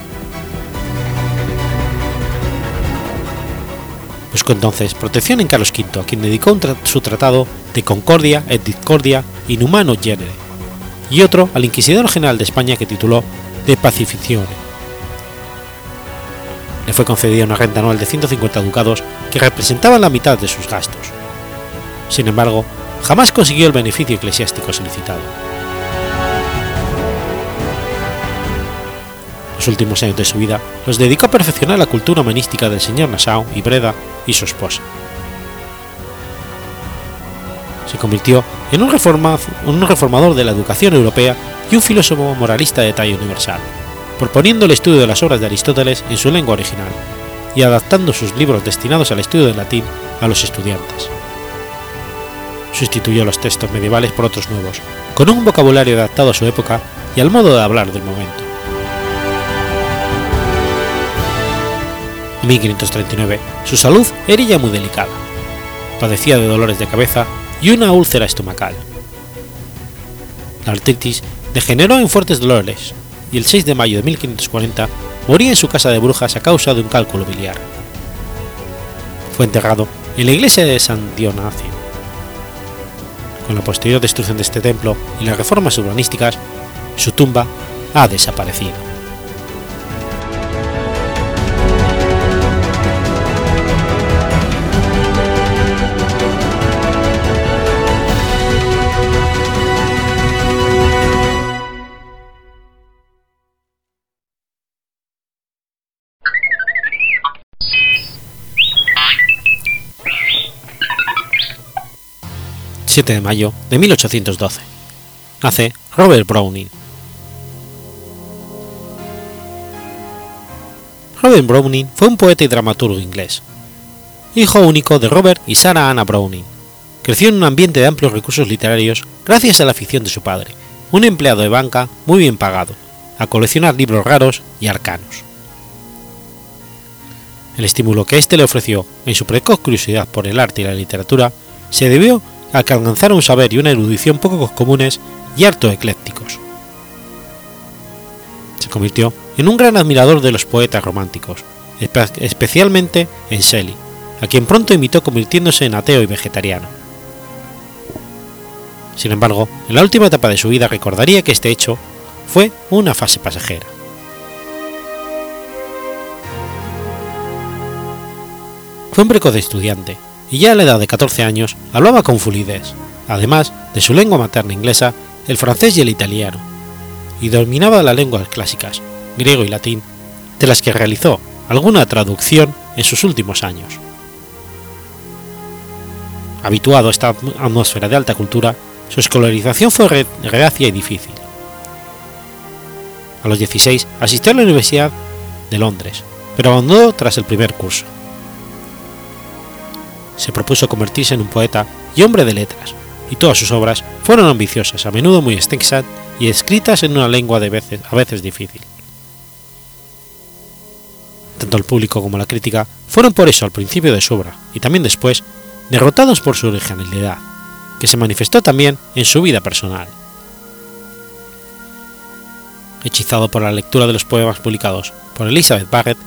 Buscó entonces protección en Carlos V, a quien dedicó su tratado de Concordia et Discordia in Humano Genere, y otro al inquisidor general de España que tituló De Pacificione le fue concedida una renta anual de 150 ducados que representaba la mitad de sus gastos. Sin embargo, jamás consiguió el beneficio eclesiástico solicitado. Los últimos años de su vida los dedicó a perfeccionar la cultura humanística del señor Nassau y Breda y su esposa. Se convirtió en un, reformador de la educación europea y un filósofo moralista de talla universal proponiendo el estudio de las obras de Aristóteles en su lengua original y adaptando sus libros destinados al estudio del latín a los estudiantes. Sustituyó los textos medievales por otros nuevos, con un vocabulario adaptado a su época y al modo de hablar del momento. En 1539, su salud era ya muy delicada. Padecía de dolores de cabeza y una úlcera estomacal. La artritis degeneró en fuertes dolores, y el 6 de mayo de 1540 moría en su casa de Brujas a causa de un cálculo biliar. Fue enterrado en la iglesia de San Dionacio. Con la posterior destrucción de este templo y las reformas urbanísticas, su tumba ha desaparecido. 7 de mayo de 1812. Nace Robert Browning. Robert Browning fue un poeta y dramaturgo inglés. Hijo único de Robert y Sarah Anna Browning. Creció en un ambiente de amplios recursos literarios gracias a la afición de su padre, un empleado de banca muy bien pagado, a coleccionar libros raros y arcanos. El estímulo que éste le ofreció en su precoz curiosidad por el arte y la literatura se debió a que alcanzara un saber y una erudición poco comunes y harto eclécticos. Se convirtió en un gran admirador de los poetas románticos, especialmente en Shelley, a quien pronto imitó convirtiéndose en ateo y vegetariano. Sin embargo, en la última etapa de su vida recordaría que este hecho fue una fase pasajera. Fue un precoz estudiante, y ya a la edad de 14 años hablaba con fluidez, además de su lengua materna inglesa, el francés y el italiano, y dominaba las lenguas clásicas, griego y latín, de las que realizó alguna traducción en sus últimos años. Habituado a esta atmósfera de alta cultura, su escolarización fue reacia y difícil. A los 16 asistió a la Universidad de Londres, pero abandonó tras el primer curso se propuso convertirse en un poeta y hombre de letras, y todas sus obras fueron ambiciosas, a menudo muy extensas y escritas en una lengua a veces difícil. Tanto el público como la crítica fueron por eso al principio de su obra y también después derrotados por su originalidad, que se manifestó también en su vida personal. Hechizado por la lectura de los poemas publicados por Elizabeth Barrett,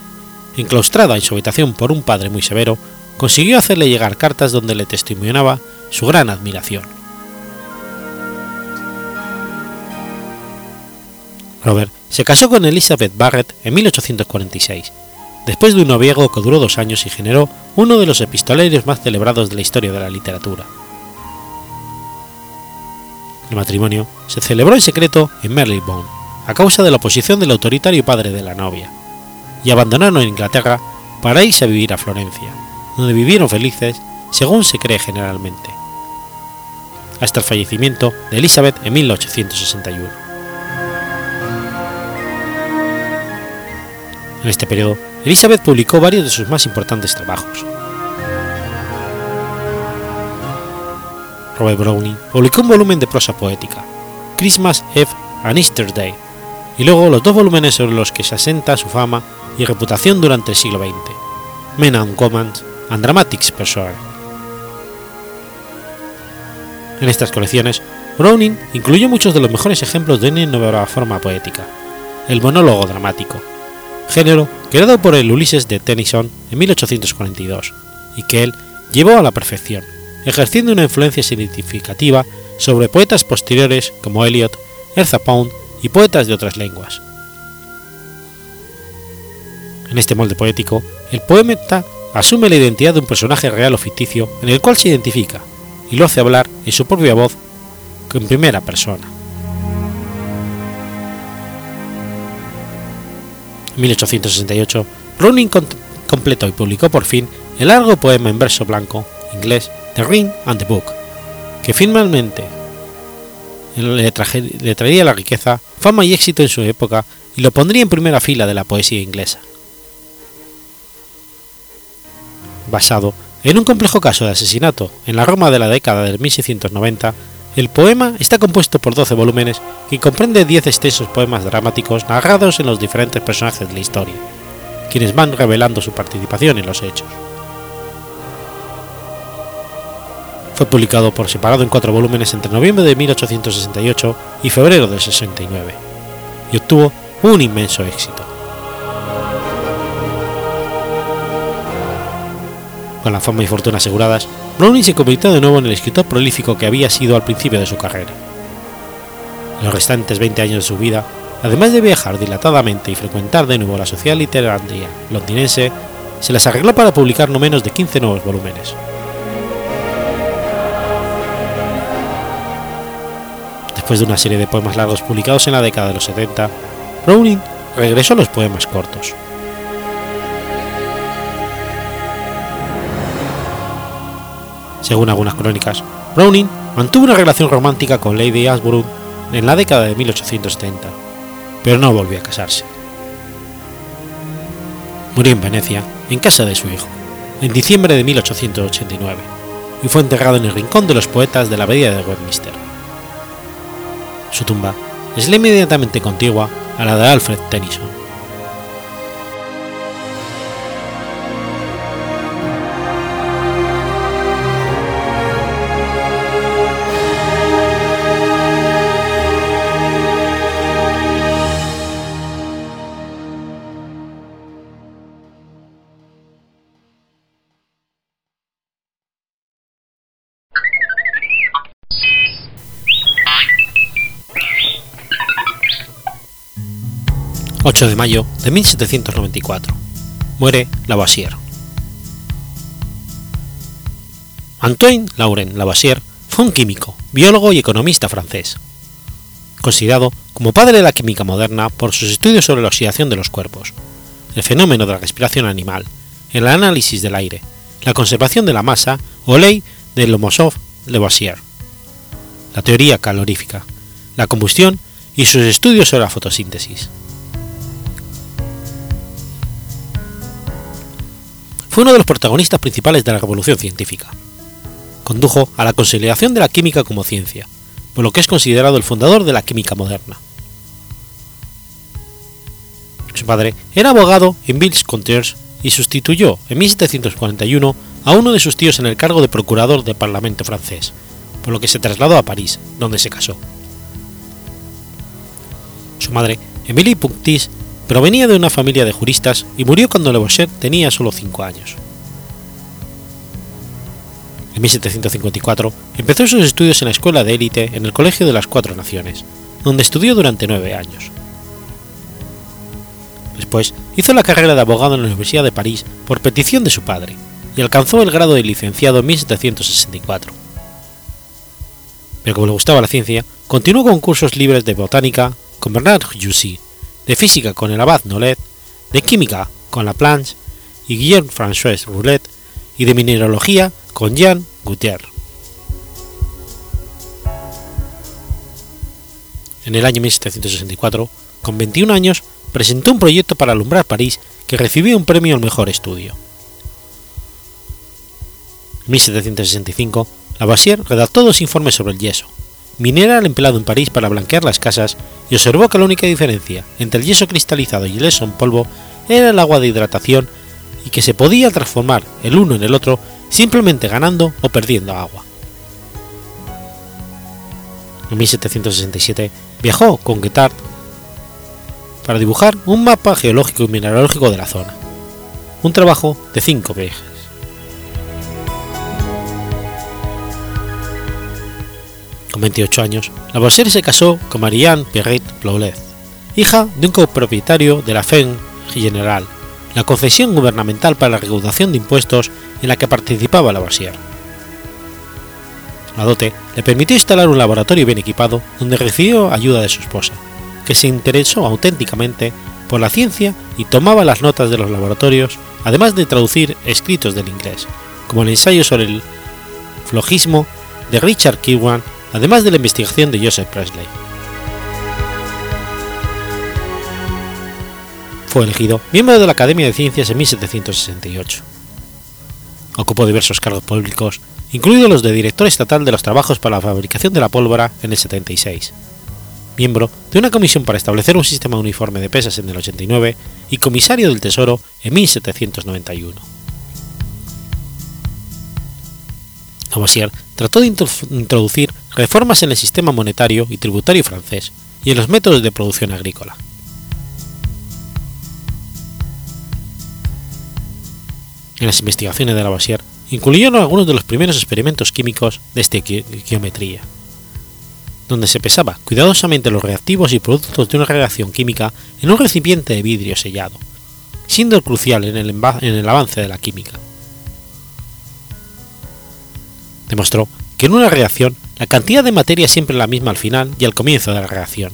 enclaustrada en su habitación por un padre muy severo, consiguió hacerle llegar cartas donde le testimoniaba su gran admiración. Robert se casó con Elizabeth Barrett en 1846, después de un noviazgo que duró dos años y generó uno de los epistolarios más celebrados de la historia de la literatura. El matrimonio se celebró en secreto en Marylebone, a causa de la oposición del autoritario padre de la novia, y abandonaron Inglaterra para irse a vivir a Florencia, donde vivieron felices, según se cree generalmente, hasta el fallecimiento de Elizabeth en 1861. En este periodo, Elizabeth publicó varios de sus más importantes trabajos. Robert Browning publicó un volumen de prosa poética, Christmas Eve and Easter Day, y luego los dos volúmenes sobre los que se asenta su fama y reputación durante el siglo XX, Men and Women and Dramatics. En estas colecciones, Browning incluyó muchos de los mejores ejemplos de una nueva forma poética, el monólogo dramático, género creado por el Ulises de Tennyson en 1842, y que él llevó a la perfección, ejerciendo una influencia significativa sobre poetas posteriores como Eliot, Ezra Pound y poetas de otras lenguas. En este molde poético, el poeta asume la identidad de un personaje real o ficticio en el cual se identifica y lo hace hablar en su propia voz en primera persona. En 1868, Browning completó y publicó por fin el largo poema en verso blanco inglés The Ring and the Book, que finalmente le traería la riqueza, fama y éxito en su época y lo pondría en primera fila de la poesía inglesa. Basado en un complejo caso de asesinato en la Roma de la década de 1690, el poema está compuesto por 12 volúmenes y comprende 10 extensos poemas dramáticos narrados en los diferentes personajes de la historia, quienes van revelando su participación en los hechos. Fue publicado por separado en cuatro volúmenes entre noviembre de 1868 y febrero del 69, y obtuvo un inmenso éxito. Con la fama y fortuna aseguradas, Browning se convirtió de nuevo en el escritor prolífico que había sido al principio de su carrera. En los restantes 20 años de su vida, además de viajar dilatadamente y frecuentar de nuevo la sociedad literaria londinense, se las arregló para publicar no menos de 15 nuevos volúmenes. Después de una serie de poemas largos publicados en la década de los 70, Browning regresó a los poemas cortos. Según algunas crónicas, Browning mantuvo una relación romántica con Lady Ashborough en la década de 1870, pero no volvió a casarse. Murió en Venecia, en casa de su hijo, en diciembre de 1889, y fue enterrado en el Rincón de los Poetas de la Abadía de Westminster. Su tumba es la inmediatamente contigua a la de Alfred Tennyson. 8 de mayo de 1794. Muere Lavoisier. Antoine Laurent Lavoisier fue un químico, biólogo y economista francés, considerado como padre de la química moderna por sus estudios sobre la oxidación de los cuerpos, el fenómeno de la respiración animal, el análisis del aire, la conservación de la masa o ley de Lomosov-Lavoisier, la teoría calorífica, la combustión y sus estudios sobre la fotosíntesis. Fue uno de los protagonistas principales de la revolución científica. Condujo a la consolidación de la química como ciencia, por lo que es considerado el fundador de la química moderna. Su padre era abogado en Villers-Contiers y sustituyó en 1741 a uno de sus tíos en el cargo de procurador del Parlamento francés, por lo que se trasladó a París, donde se casó. Su madre, Emilie Punctis, provenía de una familia de juristas y murió cuando Le tenía solo 5 años. En 1754 empezó sus estudios en la escuela de élite en el Colegio de las Cuatro Naciones, donde estudió durante nueve años. Después hizo la carrera de abogado en la Universidad de París por petición de su padre y alcanzó el grado de licenciado en 1764. Pero como le gustaba la ciencia, continuó con cursos libres de botánica con Bernard Jussy, de física con el abad Nolet, de química con Laplanche y Guillaume François Roulet y de mineralogía con Jean Gautier. En el año 1764, con 21 años, presentó un proyecto para alumbrar París que recibió un premio al mejor estudio. En 1765, Lavoisier redactó dos informes sobre el yeso, mineral empleado en París para blanquear las casas y observó que la única diferencia entre el yeso cristalizado y el yeso en polvo era el agua de hidratación y que se podía transformar el uno en el otro simplemente ganando o perdiendo agua. En 1767 viajó con Guettard para dibujar un mapa geológico y mineralógico de la zona, un trabajo de cinco viajes. Con 28 años, Lavoisier se casó con Marianne Pierret Ploulet, hija de un copropietario de la Fen General, la concesión gubernamental para la recaudación de impuestos en la que participaba Lavoisier. La dote le permitió instalar un laboratorio bien equipado donde recibió ayuda de su esposa, que se interesó auténticamente por la ciencia y tomaba las notas de los laboratorios, además de traducir escritos del inglés, como el ensayo sobre el flogismo de Richard Kirwan, además de la investigación de Joseph Presley. Fue elegido miembro de la Academia de Ciencias en 1768. Ocupó diversos cargos públicos, incluidos los de director estatal de los trabajos para la fabricación de la pólvora en el 76, miembro de una comisión para establecer un sistema uniforme de pesas en el 89 y comisario del Tesoro en 1791. Lavoisier trató de introducir reformas en el sistema monetario y tributario francés y en los métodos de producción agrícola. En las investigaciones de Lavoisier incluyeron algunos de los primeros experimentos químicos de estequiometría, donde se pesaba cuidadosamente los reactivos y productos de una reacción química en un recipiente de vidrio sellado, siendo crucial en el, en el avance de la química. Demostró que en una reacción la cantidad de materia es siempre la misma al final y al comienzo de la reacción.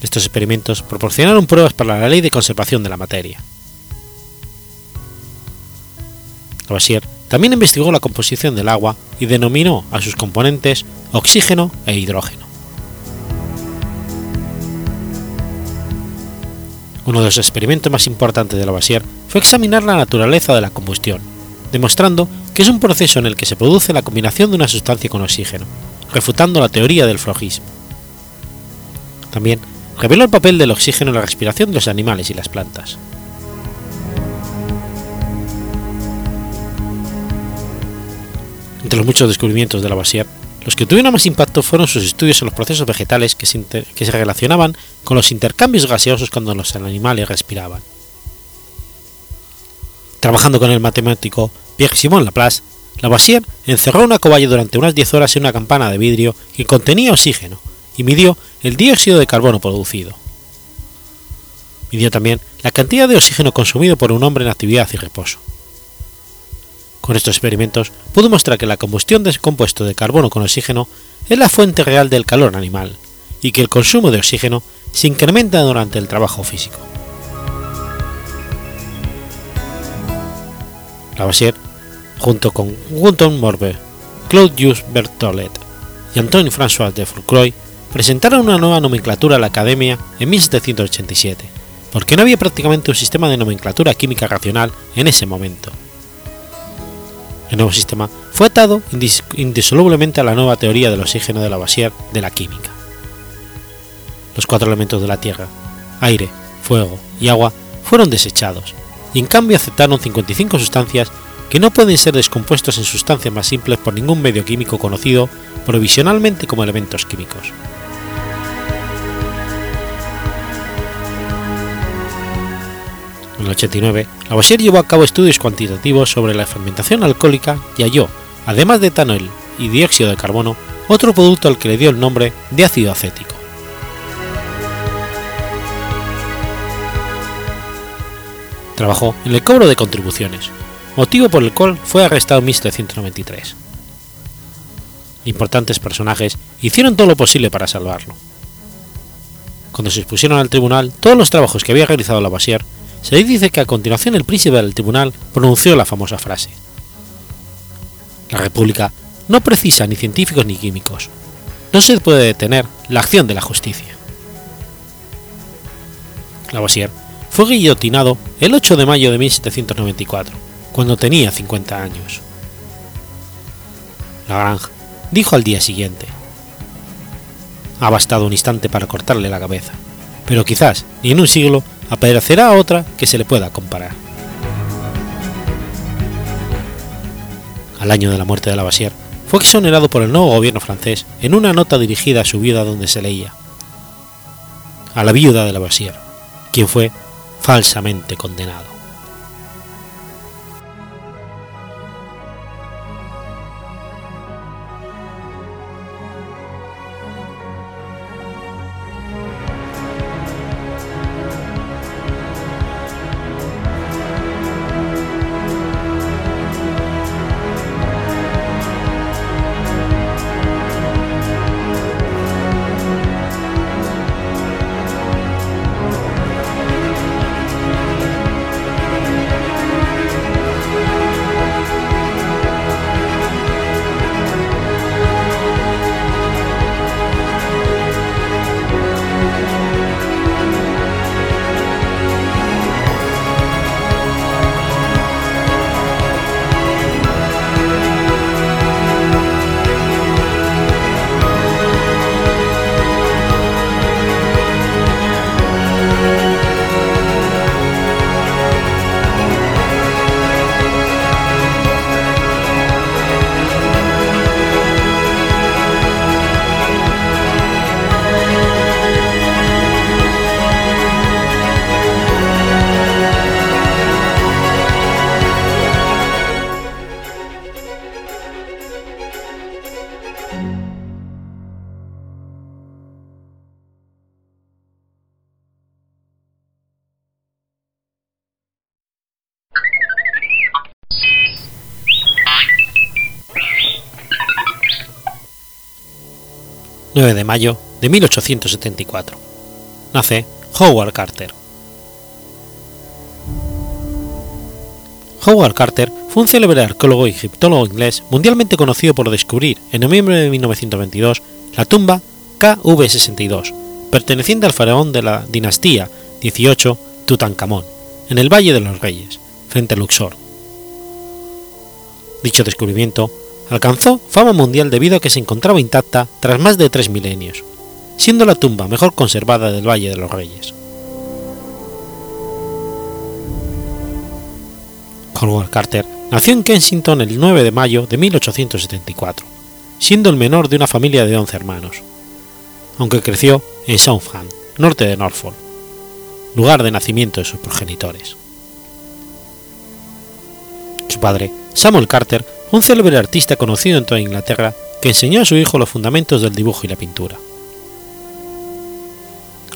Estos experimentos proporcionaron pruebas para la ley de conservación de la materia. Lavoisier también investigó la composición del agua y denominó a sus componentes oxígeno e hidrógeno. Uno de los experimentos más importantes de Lavoisier fue examinar la naturaleza de la combustión, demostrando que es un proceso en el que se produce la combinación de una sustancia con oxígeno, refutando la teoría del flogismo. También reveló el papel del oxígeno en la respiración de los animales y las plantas. Entre los muchos descubrimientos de Lavoisier, los que tuvieron más impacto fueron sus estudios en los procesos vegetales que se, que se relacionaban con los intercambios gaseosos cuando los animales respiraban. Trabajando con el matemático Pierre-Simon Laplace, Lavoisier encerró una cobaya durante unas 10 horas en una campana de vidrio que contenía oxígeno y midió el dióxido de carbono producido. Midió también la cantidad de oxígeno consumido por un hombre en actividad y reposo. Con estos experimentos pudo mostrar que la combustión de compuesto de carbono con oxígeno es la fuente real del calor animal y que el consumo de oxígeno se incrementa durante el trabajo físico. Lavoisier, junto con Gunton Morbe, Claude Berthollet y Antoine François de Fourcroy, presentaron una nueva nomenclatura a la Academia en 1787, porque no había prácticamente un sistema de nomenclatura química racional en ese momento el nuevo sistema fue atado indisolublemente a la nueva teoría del oxígeno de Lavoisier de la química. Los cuatro elementos de la Tierra, aire, fuego y agua fueron desechados, y en cambio aceptaron 55 sustancias que no pueden ser descompuestos en sustancias más simples por ningún medio químico conocido provisionalmente como elementos químicos. En el 89, Lavoisier llevó a cabo estudios cuantitativos sobre la fermentación alcohólica y halló, además de etanol y dióxido de carbono, otro producto al que le dio el nombre de ácido acético. Trabajó en el cobro de contribuciones, motivo por el cual fue arrestado en 1793. Importantes personajes hicieron todo lo posible para salvarlo. Cuando se expusieron al tribunal todos los trabajos que había realizado Lavoisier, se dice que a continuación el príncipe del tribunal pronunció la famosa frase: La República no precisa ni científicos ni químicos. No se puede detener la acción de la justicia. Lavoisier fue guillotinado el 8 de mayo de 1794, cuando tenía 50 años. Lagrange dijo al día siguiente: Ha bastado un instante para cortarle la cabeza, pero quizás ni en un siglo aparecerá otra que se le pueda comparar. Al año de la muerte de Lavoisier, fue exonerado por el nuevo gobierno francés en una nota dirigida a su viuda donde se leía a la viuda de Lavoisier, quien fue falsamente condenado. Mayo de 1874. Nace Howard Carter. Howard Carter fue un célebre arqueólogo y egiptólogo inglés mundialmente conocido por descubrir en noviembre de 1922 la tumba KV62, perteneciente al faraón de la dinastía 18 Tutankamón, en el Valle de los Reyes, frente a Luxor. Dicho descubrimiento alcanzó fama mundial debido a que se encontraba intacta tras más de tres milenios, siendo la tumba mejor conservada del Valle de los Reyes. Howard Carter nació en Kensington el 9 de mayo de 1874, siendo el menor de una familia de 11 hermanos, aunque creció en Southam, norte de Norfolk, lugar de nacimiento de sus progenitores. Su padre, Samuel Carter, un célebre artista conocido en toda Inglaterra que enseñó a su hijo los fundamentos del dibujo y la pintura.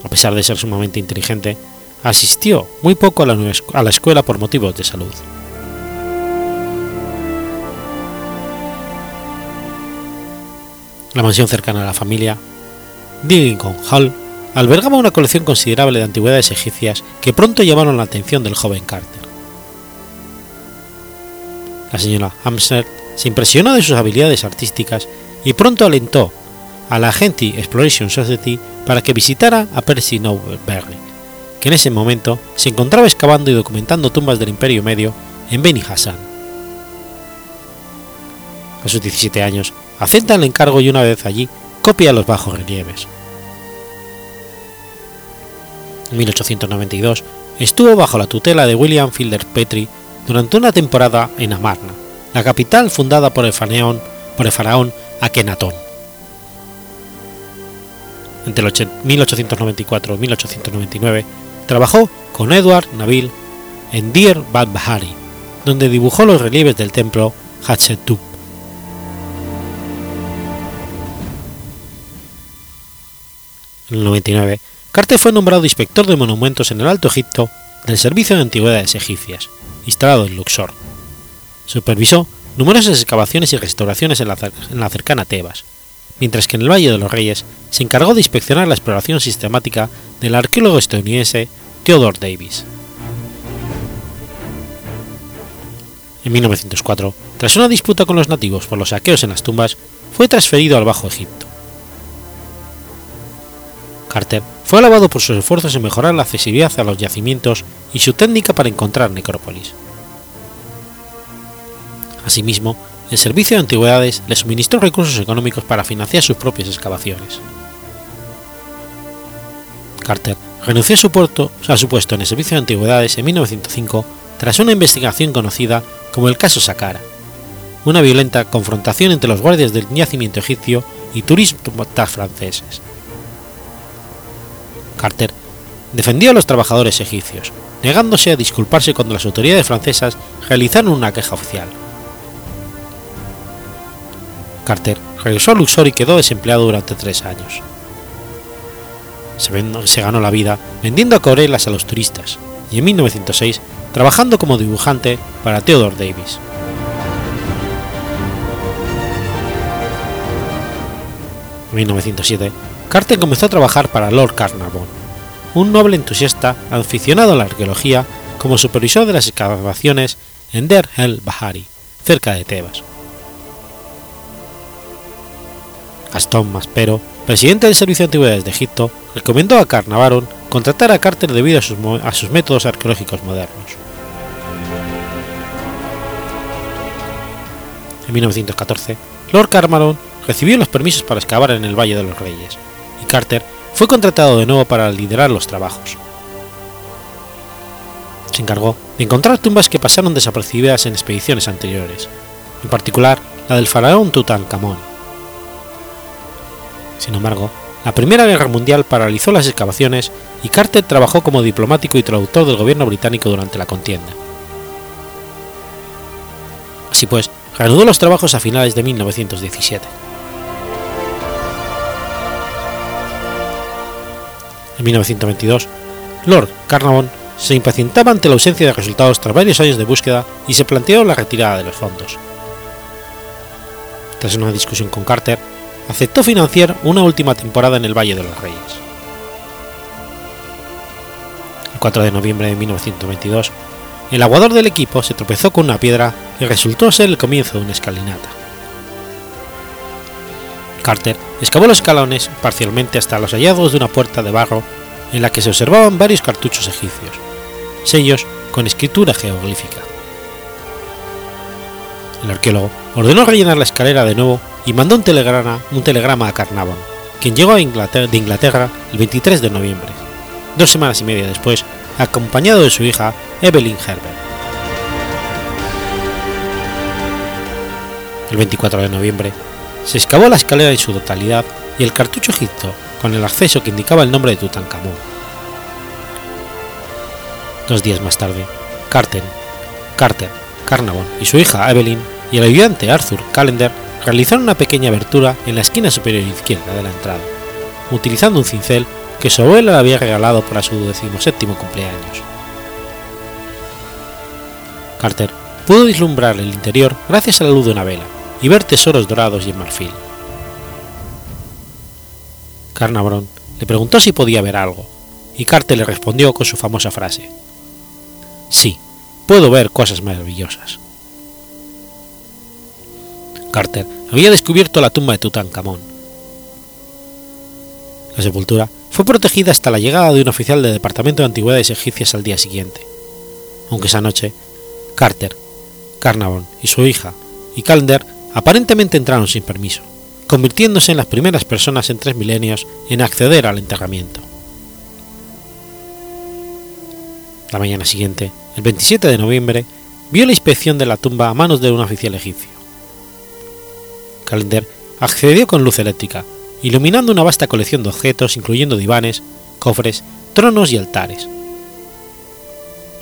A pesar de ser sumamente inteligente, asistió muy poco a la, escuela por motivos de salud. La mansión cercana a la familia, Diddington Hall, albergaba una colección considerable de antigüedades egipcias que pronto llamaron la atención del joven Carter. La señora Hamster se impresionó de sus habilidades artísticas y pronto alentó a la Gentry Exploration Society para que visitara a Percy Nowberry, que en ese momento se encontraba excavando y documentando tumbas del Imperio Medio en Beni Hassan. A sus 17 años, acepta el encargo y una vez allí copia los bajos relieves. En 1892 estuvo bajo la tutela de William Fielder Petrie durante una temporada en Amarna, la capital fundada por el faraón, por faraón Akenatón. Entre 1894 y 1899 trabajó con Edward Nabil en Deir Bahari, donde dibujó los relieves del templo Hatshepsut. En el 99, Carter fue nombrado inspector de monumentos en el Alto Egipto del Servicio de Antigüedades Egipcias, instalado en Luxor. Supervisó numerosas excavaciones y restauraciones en la, cercana Tebas, mientras que en el Valle de los Reyes se encargó de inspeccionar la exploración sistemática del arqueólogo estadounidense Theodore Davis. En 1904, tras una disputa con los nativos por los saqueos en las tumbas, fue transferido al Bajo Egipto. Carter fue alabado por sus esfuerzos en mejorar la accesibilidad a los yacimientos y su técnica para encontrar necrópolis. Asimismo, el Servicio de Antigüedades le suministró recursos económicos para financiar sus propias excavaciones. Carter renunció a su, puerto, a su puesto en el Servicio de Antigüedades en 1905 tras una investigación conocida como el caso Saqqara, una violenta confrontación entre los guardias del yacimiento egipcio y turistas franceses. Carter defendió a los trabajadores egipcios, negándose a disculparse cuando las autoridades francesas realizaron una queja oficial. Carter regresó a Luxor y quedó desempleado durante tres años. Se, ganó la vida vendiendo acuarelas a los turistas y en 1906 trabajando como dibujante para Theodore Davis. En 1907, Carter comenzó a trabajar para Lord Carnarvon, un noble entusiasta aficionado a la arqueología, como supervisor de las excavaciones en Der el Bahari, cerca de Tebas. Gastón Maspero, presidente del Servicio de Antigüedades de Egipto, recomendó a Carnavaron contratar a Carter debido a sus, a sus métodos arqueológicos modernos. En 1914, Lord Carnarvon recibió los permisos para excavar en el Valle de los Reyes, y Carter fue contratado de nuevo para liderar los trabajos. Se encargó de encontrar tumbas que pasaron desapercibidas en expediciones anteriores, en particular la del faraón Tutankamón. Sin embargo, la Primera Guerra Mundial paralizó las excavaciones y Carter trabajó como diplomático y traductor del gobierno británico durante la contienda. Así pues, reanudó los trabajos a finales de 1917. En 1922, Lord Carnarvon se impacientaba ante la ausencia de resultados tras varios años de búsqueda y se planteó la retirada de los fondos. Tras una discusión con Carter, aceptó financiar una última temporada en el Valle de los Reyes. El 4 de noviembre de 1922, el aguador del equipo se tropezó con una piedra y resultó ser el comienzo de una escalinata. Carter excavó los escalones parcialmente hasta los hallazgos de una puerta de barro en la que se observaban varios cartuchos egipcios, sellos con escritura geoglífica. El arqueólogo ordenó rellenar la escalera de nuevo y mandó un telegrama, a Carnarvon, quien llegó de Inglaterra el 23 de noviembre, dos semanas y media después, acompañado de su hija Evelyn Herbert. El 24 de noviembre, se excavó la escalera en su totalidad y el cartucho egipcio con el acceso que indicaba el nombre de Tutankamón. Dos días más tarde, Carter, Carter, Carnarvon y su hija Evelyn y el ayudante Arthur Callender realizaron una pequeña abertura en la esquina superior izquierda de la entrada, utilizando un cincel que su abuela le había regalado para su decimoséptimo cumpleaños. Carter pudo vislumbrar el interior gracias a la luz de una vela y ver tesoros dorados y en marfil. Carnarvon le preguntó si podía ver algo, y Carter le respondió con su famosa frase: Sí, puedo ver cosas maravillosas. Carter había descubierto la tumba de Tutankamón. La sepultura fue protegida hasta la llegada de un oficial del Departamento de Antigüedades Egipcias al día siguiente, aunque esa noche Carter, Carnarvon y su hija y Calendar aparentemente entraron sin permiso, convirtiéndose en las primeras personas en tres milenios en acceder al enterramiento. La mañana siguiente, el 27 de noviembre, vio la inspección de la tumba a manos de un oficial egipcio. Calender accedió con luz eléctrica, iluminando una vasta colección de objetos incluyendo divanes, cofres, tronos y altares.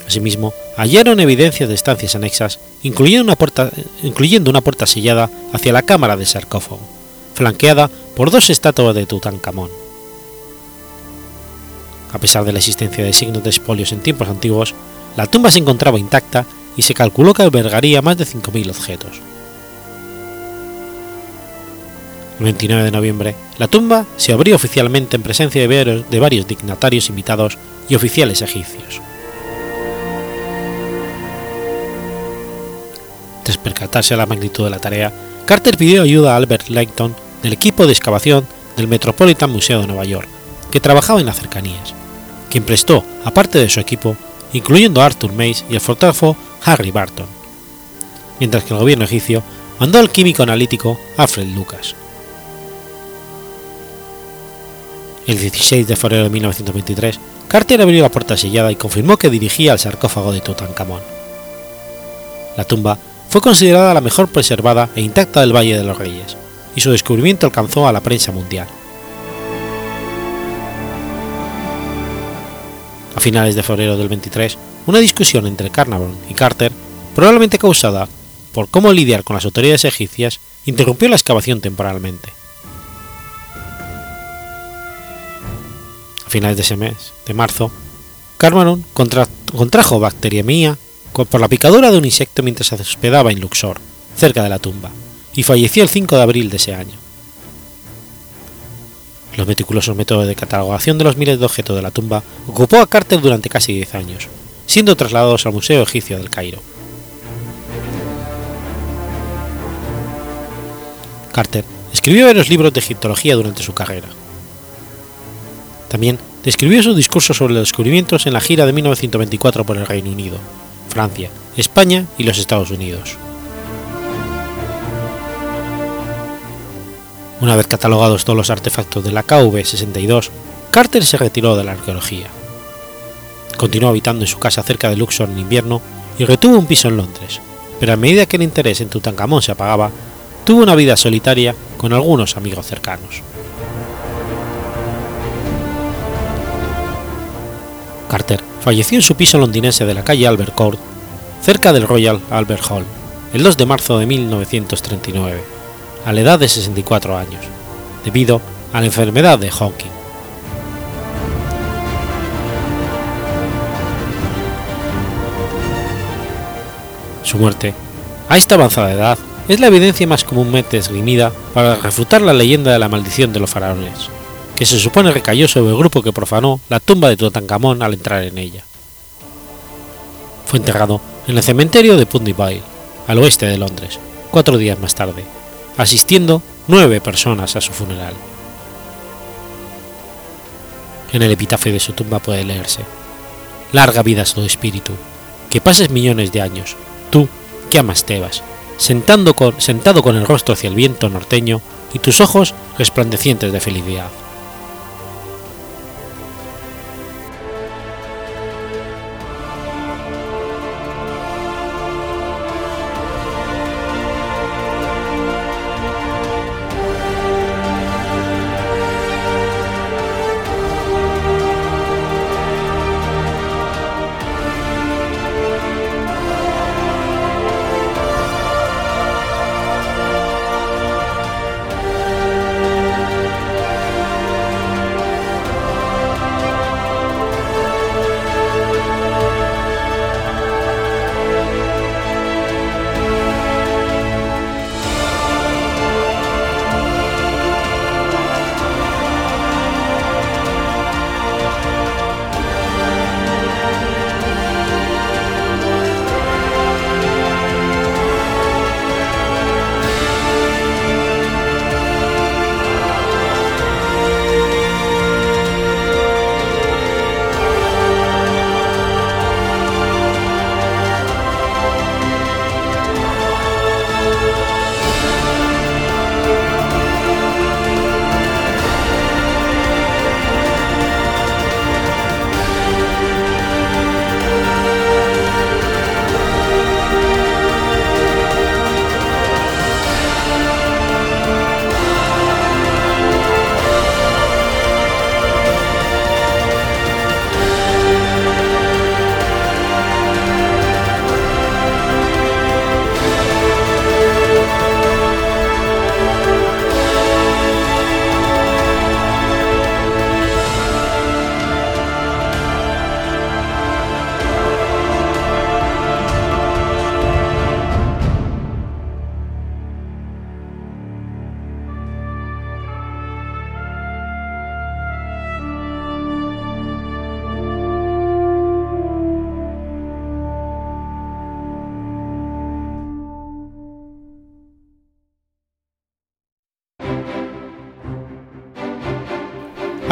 Asimismo, hallaron evidencias de estancias anexas, incluyendo una, puerta, incluyendo una puerta sellada hacia la cámara del sarcófago, flanqueada por dos estatuas de Tutankamón. A pesar de la existencia de signos de espolios en tiempos antiguos, la tumba se encontraba intacta y se calculó que albergaría más de 5.000 objetos. El 29 de noviembre, la tumba se abrió oficialmente en presencia de varios dignatarios invitados y oficiales egipcios. Tras percatarse de la magnitud de la tarea, Carter pidió ayuda a Albert Langton del equipo de excavación del Metropolitan Museum de Nueva York, que trabajaba en las cercanías, quien prestó, aparte de su equipo, incluyendo a Arthur Mays y el fotógrafo Harry Barton, mientras que el gobierno egipcio mandó al químico analítico Alfred Lucas. El 16 de febrero de 1923, Carter abrió la puerta sellada y confirmó que dirigía al sarcófago de Tutankamón. La tumba fue considerada la mejor preservada e intacta del Valle de los Reyes, y su descubrimiento alcanzó a la prensa mundial. A finales de febrero del 23, una discusión entre Carnarvon y Carter, probablemente causada por cómo lidiar con las autoridades egipcias, interrumpió la excavación temporalmente. A finales de ese mes, de marzo, Carnarvon contrajo bacteriemia por la picadura de un insecto mientras se hospedaba en Luxor, cerca de la tumba, y falleció el 5 de abril de ese año. Los meticulosos métodos de catalogación de los miles de objetos de la tumba ocupó a Carter durante casi 10 años, siendo trasladados al Museo Egipcio del Cairo. Carter escribió varios libros de egiptología durante su carrera. También describió su discurso sobre los descubrimientos en la gira de 1924 por el Reino Unido, Francia, España y los Estados Unidos. Una vez catalogados todos los artefactos de la KV-62, Carter se retiró de la arqueología. Continuó habitando en su casa cerca de Luxor en invierno y retuvo un piso en Londres, pero a medida que el interés en Tutankamón se apagaba, tuvo una vida solitaria con algunos amigos cercanos. Carter falleció en su piso londinense de la calle Albert Court, cerca del Royal Albert Hall, el 2 de marzo de 1939, a la edad de 64 años, debido a la enfermedad de Hawking. Su muerte, a esta avanzada edad, es la evidencia más comúnmente esgrimida para refutar la leyenda de la maldición de los faraones, que se supone recayó sobre el grupo que profanó la tumba de Tutankamón al entrar en ella. Fue enterrado en el cementerio de Pundyville, al oeste de Londres, cuatro días más tarde, asistiendo nueve personas a su funeral. En el epitafio de su tumba puede leerse: Larga vida a tu espíritu, que pases millones de años, tú que amas Tebas, sentado con el rostro hacia el viento norteño y tus ojos resplandecientes de felicidad.